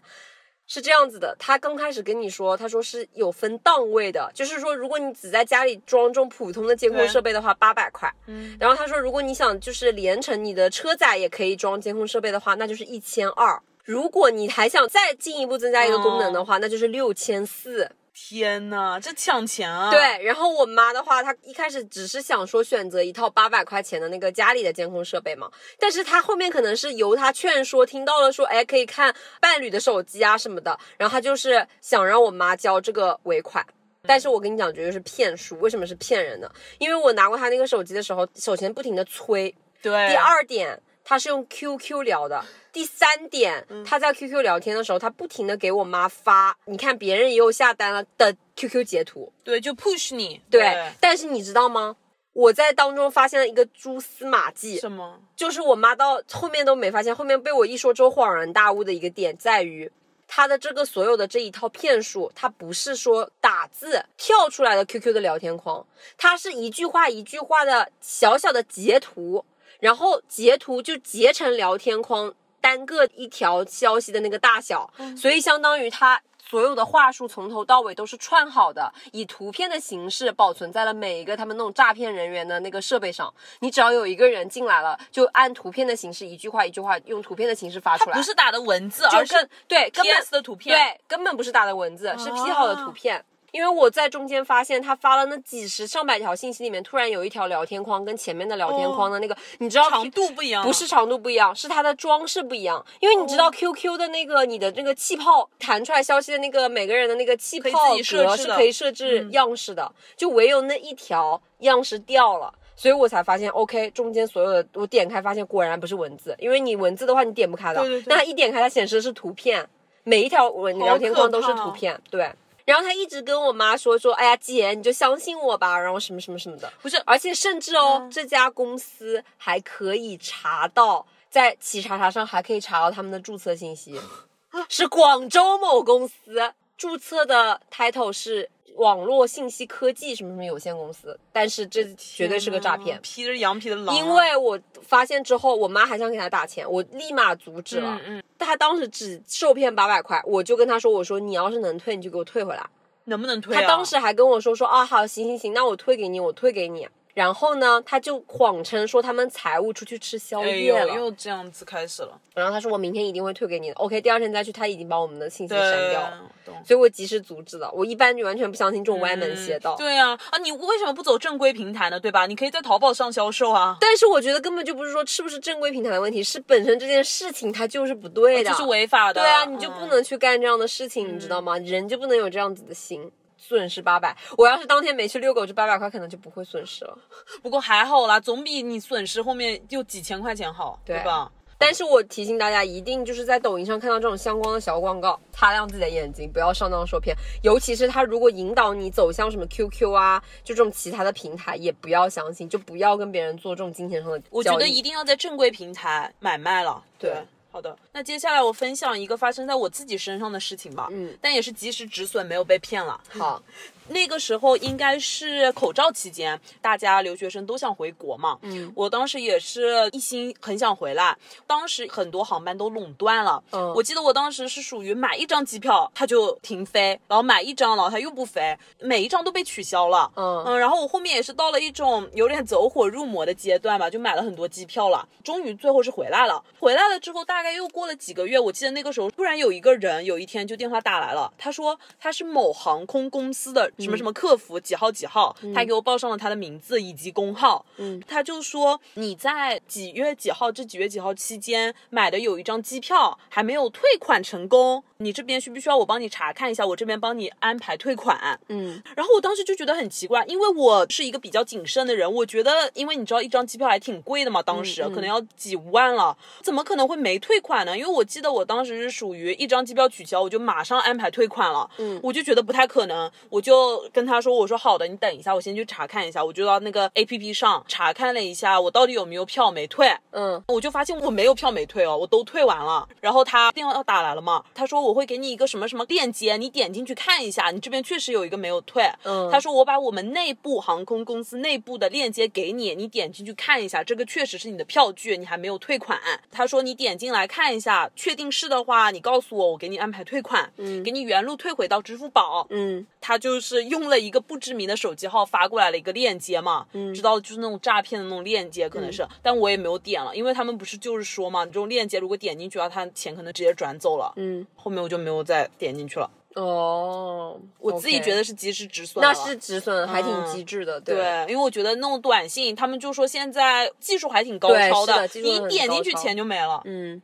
[SPEAKER 2] 是这样子的。他刚开始跟你说，他说是有分档位的，就是说如果你只在家里装这种普通的监控设备的话，八百块。
[SPEAKER 1] 嗯，
[SPEAKER 2] 然后他说，如果你想就是连成你的车载也可以装监控设备的话，那就是一千二。如果你还想再进一步增加一个功能的话，那就是六千四。
[SPEAKER 1] 天呐，这抢钱啊！，
[SPEAKER 2] 对，然后我妈的话，她一开始只是想说选择一套八百块钱的那个家里的监控设备嘛，但是她后面可能是由她劝说，听到了说，哎，可以看伴侣的手机啊什么的，然后她就是想让我妈交这个尾款。但是我跟你讲，绝对是骗术。为什么是骗人的？因为我拿过她那个手机的时候，首先不停的催，
[SPEAKER 1] 对，
[SPEAKER 2] 第二点，他是用 QQ 聊的。第三点，他在 QQ 聊天的时候，他不停的给我妈发，你看别人也有下单了的 QQ 截图。
[SPEAKER 1] 对，就 push 你，
[SPEAKER 2] 对，但是你知道吗？我在当中发现了一个蛛丝马迹，
[SPEAKER 1] 什么？
[SPEAKER 2] 就是我妈到后面都没发现，后面被我一说之后恍然大悟的一个点在于，她的这个所有的这一套骗术，它不是说打字跳出来的 QQ 的聊天框，它是一句话一句话的小小的截图，然后截图就截成聊天框单个一条消息的那个大小，所以相当于他。所有的话术从头到尾都是串好的，以图片的形式保存在了每一个他们那种诈骗人员的那个设备上。你只要有一个人进来了，就按图片的形式，一句话一句话用图片的形式发出来。
[SPEAKER 1] 不是打的文字，
[SPEAKER 2] 就
[SPEAKER 1] 而是
[SPEAKER 2] 跟对
[SPEAKER 1] PS 的图片。
[SPEAKER 2] 对，根本不是打的文字，是 P 好的图
[SPEAKER 1] 啊
[SPEAKER 2] 片。因为我在中间发现，他发了那几十上百条信息里面，突然有一条聊天框跟前面的聊天框的那个，你知道
[SPEAKER 1] 哦长度不一样，
[SPEAKER 2] 不是长度不一样，是它的装饰不一样。因为你知道 QQ 的那个你的那个气泡弹出来消息的那个每个人的那个气泡格是可以设置
[SPEAKER 1] 嗯
[SPEAKER 2] 样式的，就唯有那一条样式掉了。所以我才发现，OK，中间所有的我点开发现果然不是文字，因为你文字的话你点不开的，
[SPEAKER 1] 对对对
[SPEAKER 2] 那它一点开它显示的是图片，每一条文聊天框都是图片，对。然后他一直跟我妈说说，哎呀姐，你就相信我吧，然后什么什么什么的，
[SPEAKER 1] 不是
[SPEAKER 2] 而且甚至哦，
[SPEAKER 1] 嗯
[SPEAKER 2] 这家公司还可以查到，在企查查上还可以查到他们的注册信息，(laughs) 是广州某公司注册的 title 是网络信息科技什么什么有限公司，但是这绝对是个诈骗。
[SPEAKER 1] 披着羊皮的狼啊。
[SPEAKER 2] 因为我发现之后，我妈还想给他打钱，我立马阻止了。
[SPEAKER 1] 嗯嗯，
[SPEAKER 2] 他当时只受骗八百块，我就跟他说：“我说你要是能退，你就给我退回来。”
[SPEAKER 1] 能不能退啊？
[SPEAKER 2] 他当时还跟我说说啊，好，行行行，那我退给你，我退给你。然后呢，他就谎称说他们财务出去吃宵
[SPEAKER 1] 哎
[SPEAKER 2] 夜了，
[SPEAKER 1] 呦，又这样子开始了。
[SPEAKER 2] 然后他说我明天一定会退给你的。OK，第二天再去，他已经把我们的信息，删掉了，所以我及时阻止了。我一般就完全不相信这种歪门邪道。
[SPEAKER 1] 嗯对啊，啊，你为什么不走正规平台呢？对吧？你可以在淘宝上销售啊，
[SPEAKER 2] 但是我觉得根本就不是说是不是正规平台的问题，是本身这件事情它就是不对的，
[SPEAKER 1] 就是违法的。
[SPEAKER 2] 对啊，你就不
[SPEAKER 1] 嗯
[SPEAKER 2] 能去干这样的事情，你知道吗？人就不能有这样子的心。损失八百，我要是当天没去遛狗，这八百块可能就不会损失了。
[SPEAKER 1] 不过还好啦，总比你损失后面就几千块钱好，
[SPEAKER 2] 对
[SPEAKER 1] 对吧？
[SPEAKER 2] 但是我提醒大家，一定就是在抖音上看到这种相关的小广告，擦亮自己的眼睛，不要上当受骗。尤其是他如果引导你走向什么 QQ 啊，就这种其他的平台，也不要相信，就不要跟别人做这种金钱上的。
[SPEAKER 1] 我觉得一定要在正规平台买卖了。
[SPEAKER 2] 对
[SPEAKER 1] 好的，那接下来我分享一个发生在我自己身上的事情吧。
[SPEAKER 2] 嗯，
[SPEAKER 1] 但也是及时止损，没有被骗了。
[SPEAKER 2] 好，
[SPEAKER 1] 那个时候应该是口罩期间，大家留学生都想回国嘛。
[SPEAKER 2] 嗯
[SPEAKER 1] 我当时也是一心很想回来，当时很多航班都垄断了。
[SPEAKER 2] 嗯
[SPEAKER 1] 我记得我当时是属于买一张机票它就停飞，然后买一张然后它又不飞，每一张都被取消了。
[SPEAKER 2] 嗯
[SPEAKER 1] 嗯，然后我后面也是到了一种有点走火入魔的阶段吧，就买了很多机票了，终于最后是回来了。回来了之后，大概又过了几个月，我记得那个时候突然有一个人有一天就电话打来了，他说他是某航空公司的什么什么客服几号几号，他给我报上了他的名字以及工号，
[SPEAKER 2] 嗯
[SPEAKER 1] 他就说你在几月几号这几月几号期间买的有一张机票还没有退款成功，你这边需不需要我帮你查看一下？我这边帮你安排退款。
[SPEAKER 2] 嗯
[SPEAKER 1] 然后我当时就觉得很奇怪，因为我是一个比较谨慎的人，我觉得，因为你知道一张机票还挺贵的嘛，当时、
[SPEAKER 2] 嗯嗯
[SPEAKER 1] 可能要几万了，怎么可能会没退款呢？因为我记得我当时是属于一张机票取消，我就马上安排退款了，
[SPEAKER 2] 嗯
[SPEAKER 1] 我就觉得不太可能，我就跟他说，我说好的，你等一下，我先去查看一下，我就到那个 A P P 上查看了一下，我到底有没有票没退，
[SPEAKER 2] 嗯
[SPEAKER 1] 我就发现我没有票没退哦，我都退完了。然后他电话打来了嘛，他说我会给你一个什么什么链接，你点进去看一下，你这边确实有一个没有退。
[SPEAKER 2] 嗯
[SPEAKER 1] 他说我把我们内部航空公司内部的链接给你，你点进去看一下，这个确实是你的票据，你还没有退款。他说你点进来看一下，确定是的话，你告诉我，我给你安排退款，
[SPEAKER 2] 嗯
[SPEAKER 1] 给你原路退回到支付宝。
[SPEAKER 2] 嗯
[SPEAKER 1] 他就是用了一个不知名的手机号发过来了一个链接嘛，
[SPEAKER 2] 嗯
[SPEAKER 1] 知道就是那种诈骗的那种链接，可能是，但我也没有点了，因为他们不是就是说嘛，你这种链接如果点进去的话，他钱可能直接转走了，
[SPEAKER 2] 嗯，
[SPEAKER 1] 后面我就没有再点进去了。
[SPEAKER 2] 哦，
[SPEAKER 1] 我自己觉得是及时止损，
[SPEAKER 2] 那是止损，还挺
[SPEAKER 1] 嗯
[SPEAKER 2] 机智的，
[SPEAKER 1] 对，因为我觉得那种短信，他们就说现在技术还挺高超
[SPEAKER 2] 是的
[SPEAKER 1] 你点进去钱就没了。
[SPEAKER 2] 嗯。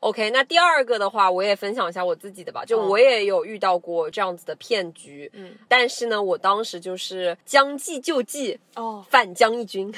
[SPEAKER 2] OK，那第二个的话，我也分享一下我自己的吧。就
[SPEAKER 1] 嗯
[SPEAKER 2] 我也有遇到过这样子的骗局，
[SPEAKER 1] 嗯，
[SPEAKER 2] 但是呢，我当时就是将计就计，
[SPEAKER 1] 哦，
[SPEAKER 2] 反将一军。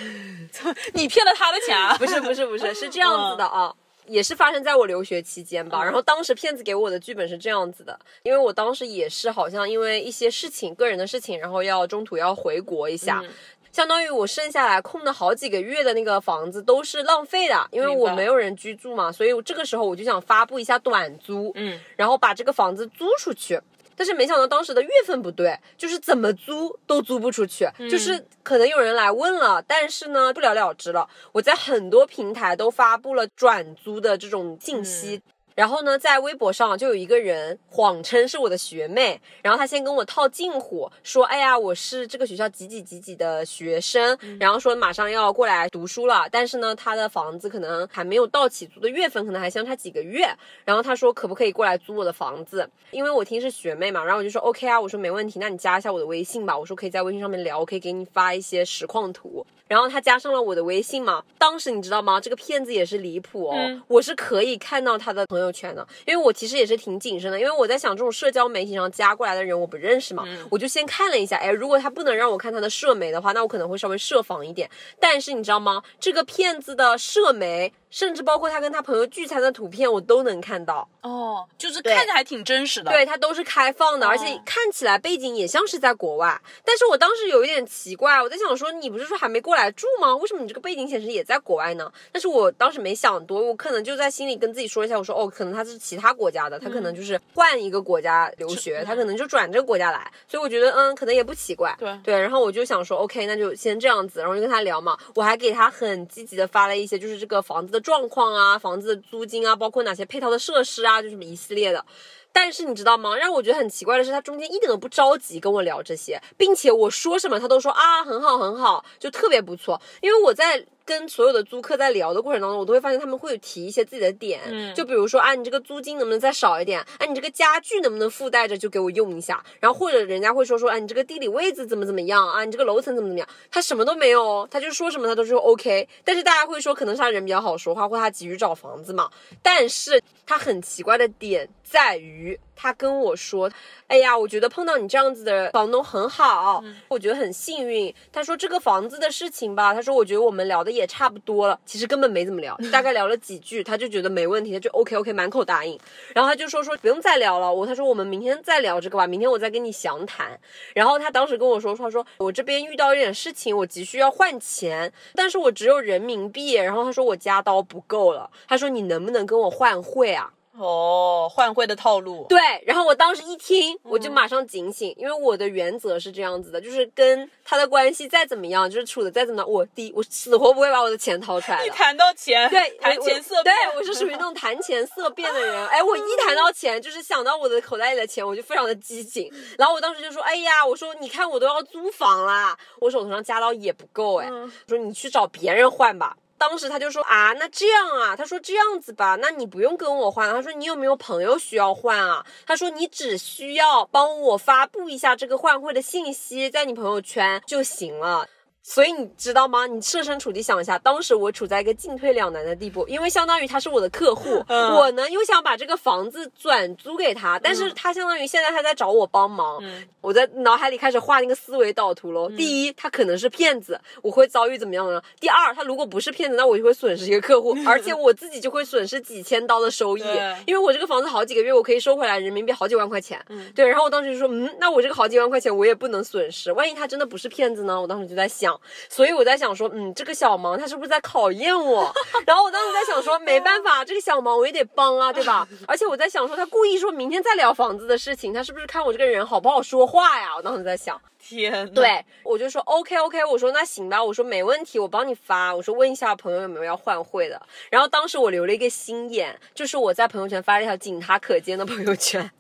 [SPEAKER 2] (laughs)
[SPEAKER 1] 你骗了他的钱啊？(laughs)
[SPEAKER 2] 不是不是不是，是这样子的啊。也是发生在我留学期间吧，
[SPEAKER 1] 嗯
[SPEAKER 2] 然后当时骗子给我的剧本是这样子的，因为我当时也是好像因为一些事情，个人的事情，然后要中途要回国一下，
[SPEAKER 1] 嗯
[SPEAKER 2] 相当于我剩下来空的好几个月的那个房子都是浪费的，因为我没有人居住嘛，所以我这个时候我就想发布一下短租，
[SPEAKER 1] 嗯，
[SPEAKER 2] 然后把这个房子租出去。但是没想到当时的月份不对，就是怎么租都租不出去，就是可能有人来问了，但是呢不了了之了。我在很多平台都发布了转租的这种信息。然后呢，在微博上就有一个人谎称是我的学妹，然后他先跟我套近乎，说：“哎呀，我是这个学校几几几几的学生，然后说马上要过来读书了，但是呢，他的房子可能还没有到起租的月份，可能还相差几个月。然后他说可不可以过来租我的房子？因为我听是学妹嘛，然后我就说 OK 啊，我说没问题，那你加一下我的微信吧，我说可以在微信上面聊，我可以给你发一些实况图。然后他加上了我的微信嘛，当时你知道吗？这个骗子也是离谱哦，
[SPEAKER 1] 嗯
[SPEAKER 2] 我是可以看到他的朋友圈的，因为我其实也是挺谨慎的，因为我在想这种社交媒体上加过来的人我不认识嘛，我就先看了一下，哎，如果他不能让我看他的社媒的话，那我可能会稍微设防一点。但是你知道吗？这个骗子的社媒，甚至包括他跟他朋友聚餐的图片，我都能看到。
[SPEAKER 1] 哦，就是看着还挺真实的。
[SPEAKER 2] 对，它都是开放的，而且
[SPEAKER 1] 哦
[SPEAKER 2] 看起来背景也像是在国外。但是我当时有一点奇怪，我在想说，你不是说还没过来住吗？为什么你这个背景显示也在国外呢？但是我当时没想多，我可能就在心里跟自己说一下，我说哦，可能他是其他国家的，他可能就是换一个国家留学，他可能就转这个国家来，所以我觉得嗯，可能也不奇怪。
[SPEAKER 1] 对
[SPEAKER 2] 对，然后我就想说，OK，那就先这样子，然后就跟他聊嘛。我还给他很积极的发了一些，就是这个房子的状况啊，房子的租金啊，包括哪些配套的设施啊，就什么一系列的。但是你知道吗？让我觉得很奇怪的是，他中间一点都不着急跟我聊这些，并且我说什么他都说啊很好很好，就特别不错。因为我在跟所有的租客在聊的过程当中，我都会发现他们会有提一些自己的点，
[SPEAKER 1] 嗯
[SPEAKER 2] 就比如说啊你这个租金能不能再少一点？啊你这个家具能不能附带着就给我用一下？然后或者人家会说说啊你这个地理位置怎么怎么样啊你这个楼层怎么怎么样？他什么都没有哦，他就说什么他都说 OK。但是大家会说可能是他人比较好说话，或他急于找房子嘛。但是他很奇怪的点在于，他跟我说，哎呀，我觉得碰到你这样子的房东很好，我觉得很幸运。他说这个房子的事情吧，他说我觉得我们聊的也也差不多了，其实根本没怎么聊，大概聊了几句，他就觉得没问题，他就 OK OK 满口答应，然后他就说说不用再聊了，我他说我们明天再聊这个吧，明天我再跟你详谈。然后他当时跟我说，他说我这边遇到一点事情，我急需要换钱，但是我只有人民币，然后他说我家刀不够了，他说你能不能跟我换汇啊？
[SPEAKER 1] 哦，换汇的套路。
[SPEAKER 2] 对，然后我当时一听，我就马上警醒，因为我的原则是这样子的，就是跟他的关系再怎么样，就是处的再怎么样，我第一我死活不会把我的钱掏出来的。
[SPEAKER 1] 一谈到钱，
[SPEAKER 2] 对，
[SPEAKER 1] 谈钱色变。
[SPEAKER 2] 对我是属于那种 (laughs) 谈钱色变的人。哎，我一谈到钱，就是想到我的口袋里的钱，我就非常的激进。然后我当时就说，哎呀，我说你看我都要租房啦，我手头上加到也不够，哎，我说你去找别人换吧。当时他就说啊，那这样啊，他说这样子吧，那你不用跟我换，他说你有没有朋友需要换啊？他说你只需要帮我发布一下这个换汇的信息在你朋友圈就行了。所以你知道吗？你设身处地想一下，当时我处在一个进退两难的地步，因为相当于他是我的客户，(laughs) 我呢又想把这个房子转租给他，但是他相当于现在他在找我帮忙，我在脑海里开始画那个思维导图喽。第一，他可能是骗子，我会遭遇怎么样呢？第二，他如果不是骗子，那我就会损失一个客户，(laughs) 而且我自己就会损失几千刀的收益，因为我这个房子好几个月我可以收回来人民币好几万块钱。对，然后我当时就说，嗯，那我这个好几万块钱我也不能损失，万一他真的不是骗子呢？我当时就在想。所以我在想说，嗯，这个小忙他是不是在考验我？(laughs) 然后我当时在想说，没办法，这个小忙我也得帮啊，对吧？而且我在想说，他故意说明天再聊房子的事情，他是不是看我这个人好不好说话呀？我当时在想，
[SPEAKER 1] 天，
[SPEAKER 2] 对我就说 OK OK，我说那行吧，我说没问题，我帮你发，我说问一下朋友有没有要换汇的。然后当时我留了一个心眼，就是我在朋友圈发了一条仅他可见的朋友圈。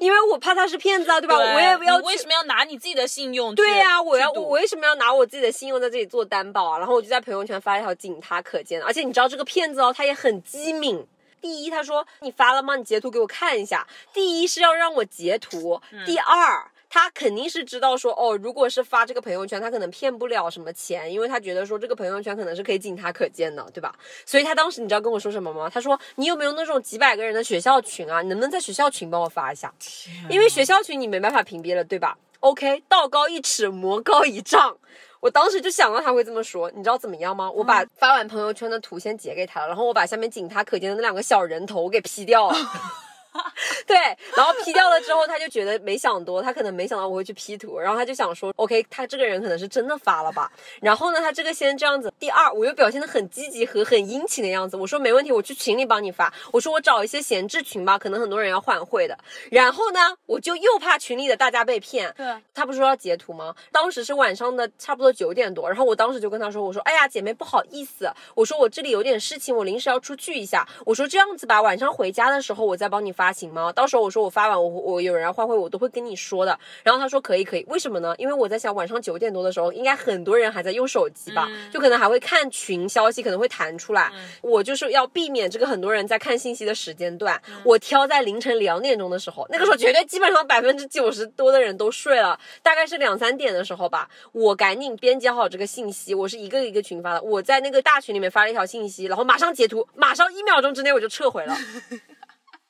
[SPEAKER 2] 因为我怕他是骗子啊，对吧？我也不要。
[SPEAKER 1] 为什么要拿你自己的信用？
[SPEAKER 2] 对呀，我要我为什么要拿我自己的信用在这里做担保啊？然后我就在朋友圈发一条仅他可见的，而且你知道这个骗子哦，他也很机敏。第一，他说你发了吗？你截图给我看一下。第一是要让我截图，第二。他肯定是知道说哦，如果是发这个朋友圈，他可能骗不了什么钱，因为他觉得说这个朋友圈可能是可以仅他可见的，对吧？所以他当时你知道跟我说什么吗？他说你有没有那种几百个人的学校群啊？你能不能在学校群帮我发一下？因为学校群你没办法屏蔽了，对吧？OK，道高一尺，魔高一丈。我当时就想到他会这么说，你知道怎么样吗？我把发完朋友圈的图先截给他了，然后我把下面仅他可见的那两个小人头给 P 掉了。(laughs) (laughs) 对，然后 P 掉了之后，他就觉得没想多，他可能没想到我会去 P 图，然后他就想说，OK，他这个人可能是真的发了吧。然后呢，他这个先这样子。第二，我又表现的很积极和很殷勤的样子，我说没问题，我去群里帮你发。我说我找一些闲置群吧，可能很多人要换会的。然后呢，我就又怕群里的大家被骗。
[SPEAKER 1] 对，
[SPEAKER 2] 他不是说要截图吗？当时是晚上的差不多九点多，然后我当时就跟他说，我说，哎呀，姐妹不好意思，我说我这里有点事情，我临时要出去一下。我说这样子吧，晚上回家的时候我再帮你发行吗？到时候。我说我发完我我有人要换汇，我都会跟你说的。然后他说可以可以，为什么呢？因为我在想晚上九点多的时候，应该很多人还在用手机吧，就可能还会看群消息，可能会弹出来。我就是要避免这个很多人在看信息的时间段，我挑在凌晨两点钟的时候，那个时候绝对基本上百分之九十多的人都睡了，大概是两三点的时候吧，我赶紧编辑好这个信息，我是一个一个群发的，我在那个大群里面发了一条信息，然后马上截图，马上一秒钟之内我就撤回了。(laughs)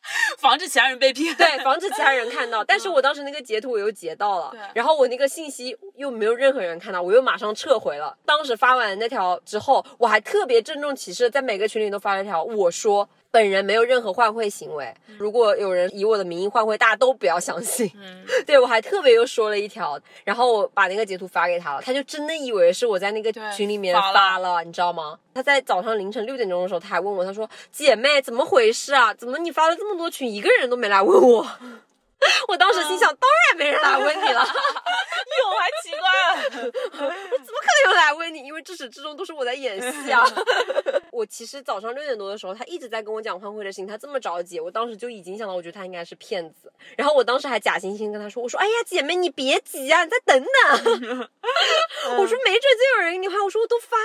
[SPEAKER 2] (laughs)
[SPEAKER 1] 防止其他人被骗，
[SPEAKER 2] 对，防止其他人看到。但是我当时那个截图我又截到了，然后我那个信息又没有任何人看到，我又马上撤回了。当时发完那条之后，我还特别郑重其事在每个群里都发了一条，我说。本人没有任何换汇行为，如果有人以我的名义换汇，大家都不要相信。嗯，(laughs) 对我还特别又说了一条，然后我把那个截图发给他了，他就真的以为是我在那个群里面发了，你知道吗？他在早上凌晨六点钟的时候，他还问我，他说：“姐妹，怎么回事啊？怎么你发了这么多群，一个人都没来问我？” (laughs) 我当时心想，当然没人来问你了，(laughs) 有
[SPEAKER 1] 还奇怪我，(laughs)
[SPEAKER 2] 怎么可能有人来问你？因为至始至终都是我在演戏啊。我其实早上六点多的时候，他一直在跟我讲换汇的事情，他这么着急，我当时就已经想到，我觉得他应该是骗子。然后我当时还假惺惺跟他说，我说，哎呀，姐妹你别急啊，你再等等。我说没准就有人给你换，我说我都发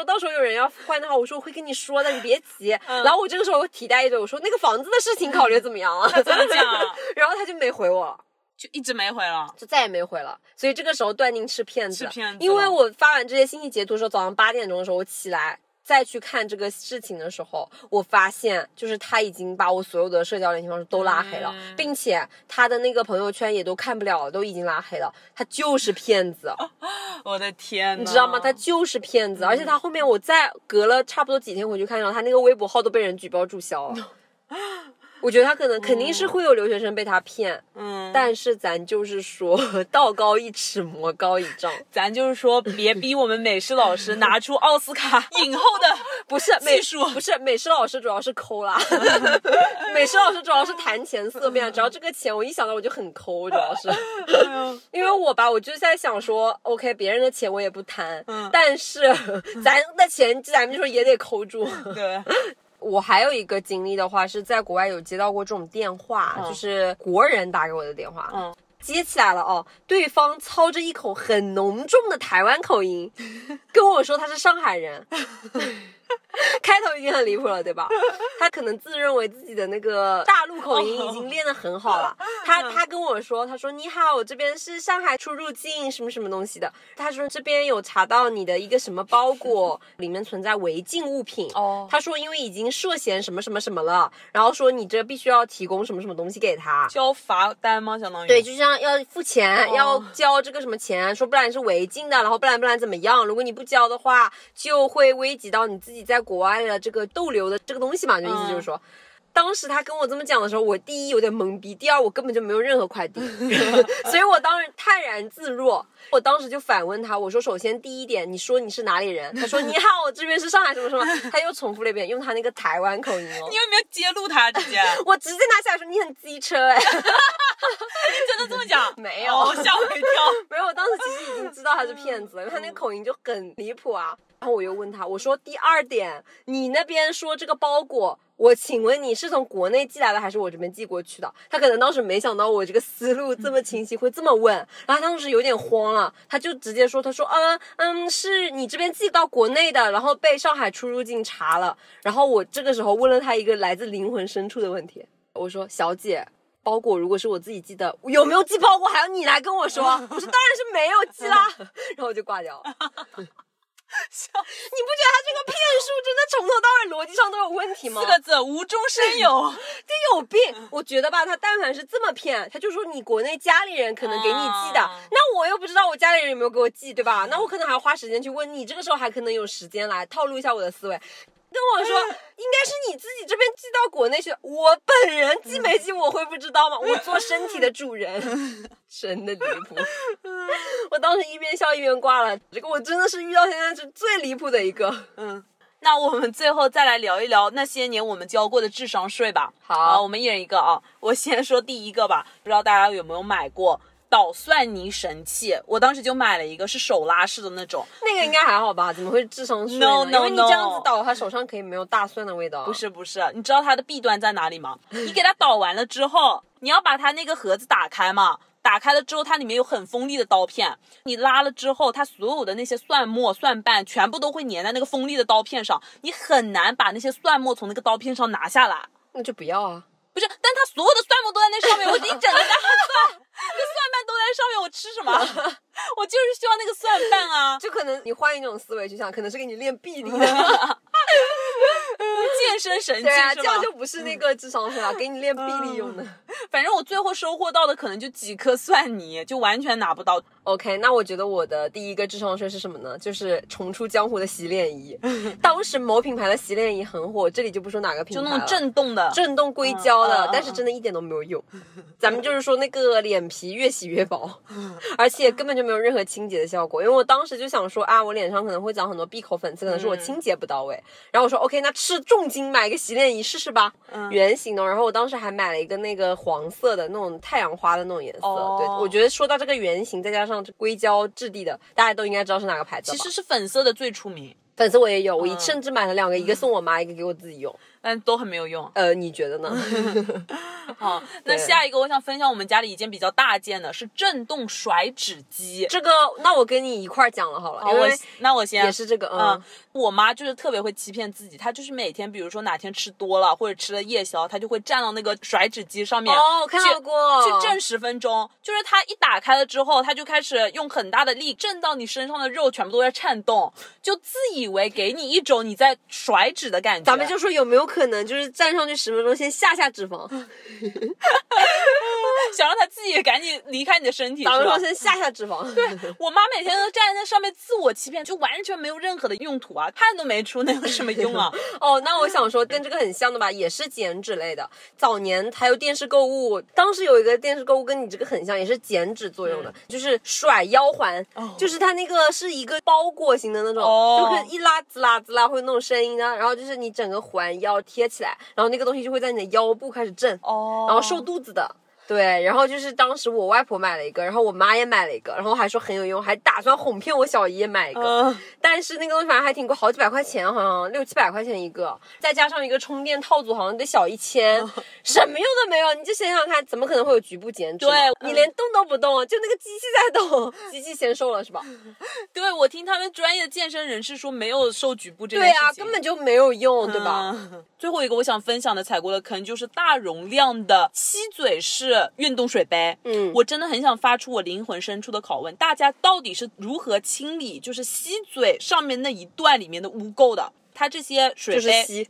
[SPEAKER 2] 说到时候有人要换的话，我说我会跟你说的，你别急。然后我这个时候提带一嘴，我说那个房子的事情考虑怎么样了？
[SPEAKER 1] 怎么讲？(laughs)
[SPEAKER 2] 然后他就没回我，
[SPEAKER 1] 就一直没回了，
[SPEAKER 2] 就再也没回了。所以这个时候断定是骗子，
[SPEAKER 1] 是骗子。
[SPEAKER 2] 因为我发完这些信息截图的时候，早上八点钟的时候我起来。再去看这个事情的时候，我发现就是他已经把我所有的社交联系方式都拉黑了，
[SPEAKER 1] 嗯
[SPEAKER 2] 并且他的那个朋友圈也都看不了了，都已经拉黑了。他就是骗子，(laughs)
[SPEAKER 1] 我的天呐，
[SPEAKER 2] 你知道吗？他就是骗子，而且他后面我再隔了差不多几天回去看到他那个微博号都被人举报注销了。(laughs) 我觉得他可能肯定是会有留学生被他骗，
[SPEAKER 1] 嗯，
[SPEAKER 2] 但是咱就是说 (laughs) 道高一尺，魔高一丈。(laughs)
[SPEAKER 1] 咱就是说，别逼我们美式老师拿出奥斯卡 (laughs) 影后的
[SPEAKER 2] 不是美
[SPEAKER 1] 技术
[SPEAKER 2] 不是美式老师主要是抠啦，美式老师主要是谈钱色变，只要这个钱我一想到我就很抠，主要是，因为我吧，我就在想说，OK，别人的钱我也不贪，
[SPEAKER 1] 嗯
[SPEAKER 2] 但是咱的钱咱们就说也得抠住。
[SPEAKER 1] 对，
[SPEAKER 2] 我还有一个经历的话，是在国外有接到过这种电话，
[SPEAKER 1] 嗯。
[SPEAKER 2] 就是国人打给我的电话，
[SPEAKER 1] 嗯，
[SPEAKER 2] 接起来了哦，对方操着一口很浓重的台湾口音，跟我说他是上海人。(laughs) (laughs) 开头已经很离谱了，对吧？他可能自认为自己的那个大陆口音已经练得很好了。他他跟我说，他说你好，我这边是上海出入境什么什么东西的。他说这边有查到你的一个什么包裹，里面存在违禁物品。
[SPEAKER 1] 哦
[SPEAKER 2] 他说因为已经涉嫌什么什么什么了，然后说你这必须要提供什么什么东西给他。
[SPEAKER 1] 交罚单吗？相当于
[SPEAKER 2] 对，就像要付钱，
[SPEAKER 1] 哦
[SPEAKER 2] 要交这个什么钱，说不然是违禁的，然后不然不然怎么样？如果你不交的话，就会危及到你自己在国外的这个逗留的这个东西嘛。就意思就是说。当时他跟我这么讲的时候，我第一有点懵逼，第二我根本就没有任何快递，(laughs) 所以我当时泰然自若。我当时就反问他，我说：首先第一点，你说你是哪里人？他说：你好，我这边是上海什么什么。他又重复了一遍，用他那个台湾口音哦
[SPEAKER 1] 你。有没有揭露他直接？(laughs)
[SPEAKER 2] 我直接拿下来说你很机车哎，(laughs)
[SPEAKER 1] 真的这么讲？
[SPEAKER 2] 没有
[SPEAKER 1] 哦吓我一跳。(laughs)
[SPEAKER 2] 没有，我当时其实已经知道他是骗子了，因为他那个口音就很离谱啊。然后我又问他，我说第二点，你那边说这个包裹，我请问你是从国内寄来的还是我这边寄过去的？他可能当时没想到我这个思路这么清晰，会这么问，(laughs) 然后他当时有点慌了，他就直接说，他说，嗯嗯，是你这边寄到国内的，然后被上海出入境查了。然后我这个时候问了他一个来自灵魂深处的问题，我说，小姐。包裹如果是我自己寄的，有没有寄包裹还要你来跟我说？(laughs) 我说当然是没有寄啦，(laughs) 然后我就挂掉了。
[SPEAKER 1] 笑
[SPEAKER 2] 你不觉得他这个骗术真的从头到尾逻辑上都有问题吗？
[SPEAKER 1] 四个字，无中生有。(laughs)
[SPEAKER 2] 这有病！我觉得吧，他但凡是这么骗，他就说你国内家里人可能给你寄的，
[SPEAKER 1] 啊
[SPEAKER 2] 那我又不知道我家里人有没有给我寄，对吧？那我可能还要花时间去问你，这个时候还可能有时间来套路一下我的思维。跟我说，(laughs) 应该是你自己这边寄到国内去，我本人寄没寄我会不知道吗？(laughs) 我做身体的主人，(laughs) 真的离谱。我当时一边笑一边挂了，这个我真的是遇到现在是最离谱的一个。
[SPEAKER 1] 嗯，那我们最后再来聊一聊那些年我们交过的智商税吧。
[SPEAKER 2] 好
[SPEAKER 1] 啊，我们一人一个啊。我先说第一个吧，不知道大家有没有买过捣蒜泥神器？我当时就买了一个，是手拉式的那种，
[SPEAKER 2] 那个应该还好吧？怎么会智商税呢
[SPEAKER 1] No, no,
[SPEAKER 2] 因为你这样子倒，它手上可以没有大蒜的味道。
[SPEAKER 1] 不，是不是，你知道它的弊端在哪里吗？(laughs) 你给它捣完了之后，你要把它那个盒子打开嘛。打开了之后，它里面有很锋利的刀片，你拉了之后，它所有的那些蒜末、蒜瓣全部都会粘在那个锋利的刀片上，你很难把那些蒜末从那个刀片上拿下来。
[SPEAKER 2] 那就不要啊。
[SPEAKER 1] 不是，但它所有的蒜末都在那上面，我一整个大蒜，那蒜瓣都在上面，我吃什么？(laughs) 我就是需要那个蒜瓣啊，(laughs)
[SPEAKER 2] 就可能你换一种思维去想，可能是给你练臂力的。(laughs)
[SPEAKER 1] 健身神器
[SPEAKER 2] 这样？就不是那个智商税了，给你练臂力用的。
[SPEAKER 1] 反正我最后收获到的可能就几颗蒜泥，就完全拿不到。
[SPEAKER 2] OK，那我觉得我的第一个智商税是什么呢？就是重出江湖的洗脸仪。当时某品牌的洗脸仪很火，这里就不说哪个品牌了，
[SPEAKER 1] 就那种震动的，
[SPEAKER 2] 震动硅胶的，但是真的一点都没有用。咱们就是说那个脸皮越洗越薄，(laughs) 而且根本就没有任何清洁的效果。因为我当时就想说啊，我脸上可能会长很多闭口粉刺，可能是我清洁不到位。然后我说 OK，那吃重金买一个洗脸仪试试吧，圆形的。然后我当时还买了一个那个黄色的那种太阳花的那种颜色。
[SPEAKER 1] 哦
[SPEAKER 2] 对，我觉得说到这个圆形，再加上这硅胶质地的，大家都应该知道是哪个牌子。
[SPEAKER 1] 其实是粉色的最出名。
[SPEAKER 2] 粉色我也有，我甚至买了两个，一个送我妈，一个给我自己用。
[SPEAKER 1] 但都很没有用。
[SPEAKER 2] 呃，你觉得呢？(laughs)
[SPEAKER 1] 好，(laughs) 那下一个我想分享我们家里一件比较大件的，是震动甩脂机。
[SPEAKER 2] 这个，那我跟你一块儿讲了好了，
[SPEAKER 1] 好，我
[SPEAKER 2] 因为
[SPEAKER 1] 那我先
[SPEAKER 2] 也是这个，
[SPEAKER 1] 嗯
[SPEAKER 2] 嗯，，
[SPEAKER 1] 我妈就是特别会欺骗自己，她就是每天，比如说哪天吃多了或者吃了夜宵，她就会站到那个甩脂机上面，
[SPEAKER 2] 哦，我看到过，
[SPEAKER 1] 去震十分钟。就是她一打开了之后，她就开始用很大的力震到你身上的肉全部都在颤动，就自以为给你一种你在甩脂的感觉。
[SPEAKER 2] 咱们就说有没有可能，就是站上去十分钟，先下下脂肪，(laughs)
[SPEAKER 1] 想让他自己赶紧离开你的身体，是吧？
[SPEAKER 2] 先下下脂肪。对，
[SPEAKER 1] 我妈每天都站在那上面自我欺骗，就完全没有任何的用途啊，汗都没出，那有什么用啊？(laughs)
[SPEAKER 2] 哦，那我想说跟这个很像的吧，也是减脂类的。早年还有电视购物，当时有一个电视购物跟你这个很像，也是减脂作用的，就是甩腰环，
[SPEAKER 1] 哦
[SPEAKER 2] 就是它那个是一个包裹型的那种，
[SPEAKER 1] 哦
[SPEAKER 2] 就是一拉滋啦滋啦会有那种声音啊，然后就是你整个环腰贴起来，然后那个东西就会在你的腰部开始震，
[SPEAKER 1] 哦
[SPEAKER 2] 然后瘦肚子的。对，然后就是当时我外婆买了一个，然后我妈也买了一个，然后还说很有用，还打算哄骗我小姨也买一个。
[SPEAKER 1] 嗯
[SPEAKER 2] 但是那个东西反正还挺贵，好几百块钱，好像六七百块钱一个，再加上一个充电套组，好像得小一千，什么用都没有。你就想想看，怎么可能会有局部减脂？
[SPEAKER 1] 对
[SPEAKER 2] 你连动都不动，就那个机器在动，(laughs) 机器先瘦了是吧？
[SPEAKER 1] 对，我听他们专业的健身人士说，没有瘦局部这件事情。
[SPEAKER 2] 对啊，根本就没有用，对吧？
[SPEAKER 1] 嗯最后一个我想分享的踩过的坑就是大容量的吸嘴式运动水杯。
[SPEAKER 2] 嗯
[SPEAKER 1] 我真的很想发出我灵魂深处的拷问：大家到底是如何清理就是吸嘴上面那一段里面的污垢的？它这些水
[SPEAKER 2] 就是
[SPEAKER 1] 杯
[SPEAKER 2] 吸，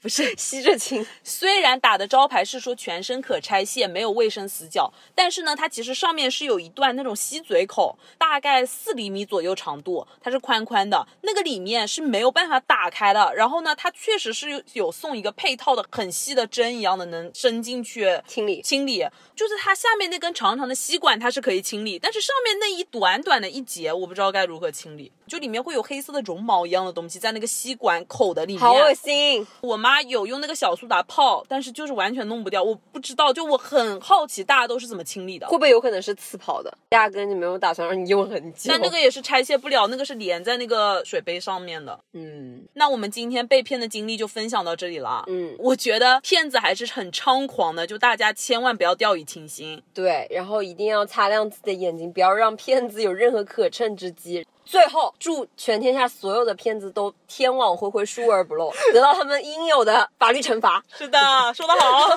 [SPEAKER 2] 不是 (laughs) 吸着清。
[SPEAKER 1] 虽然打的招牌是说全身可拆卸，没有卫生死角，但是呢，它其实上面是有一段那种吸嘴口，大概四厘米左右长度，它是宽宽的，那个里面是没有办法打开的。然后呢，它确实是有有送一个配套的很细的针一样的，能伸进去
[SPEAKER 2] 清理
[SPEAKER 1] 清理。就是它下面那根长长的吸管，它是可以清理，但是上面那一短短的一节，我不知道该如何清理。就里面会有黑色的绒毛一样的东西在那个吸管口的里面，
[SPEAKER 2] 好恶心！
[SPEAKER 1] 我妈有用那个小苏打泡，但是就是完全弄不掉。我不知道，就我很好奇，大家都是怎么清理的
[SPEAKER 2] 会。不会有可能是刺泡的？压根就没有打算让你用很久。
[SPEAKER 1] 但那个也是拆卸不了，那个是连在那个水杯上面的。
[SPEAKER 2] 嗯
[SPEAKER 1] 那我们今天被骗的经历就分享到这里了。
[SPEAKER 2] 嗯，
[SPEAKER 1] 我觉得骗子还是很猖狂的，就大家千万不要掉以轻心。
[SPEAKER 2] 对，然后一定要擦亮自己的眼睛，不要让骗子有任何可乘之机。最后，祝全天下所有的骗子都天网恢恢，疏而不漏，(laughs) 得到他们应有的法律惩罚。
[SPEAKER 1] 是的，说得好。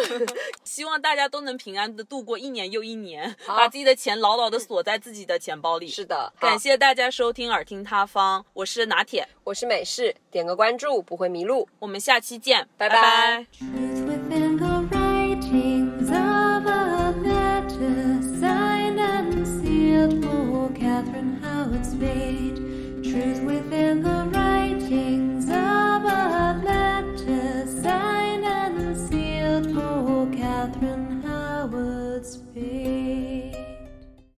[SPEAKER 1] (laughs) 希望大家都能平安的度过一年又一年，把自己的钱牢牢的锁在自己的钱包里。
[SPEAKER 2] 是的，
[SPEAKER 1] 感，谢大家收听耳听他方，我是拿铁，
[SPEAKER 2] 我是美式，点个关注不会迷路。
[SPEAKER 1] 我们下期见，
[SPEAKER 2] 拜
[SPEAKER 1] 拜
[SPEAKER 3] truth within the right.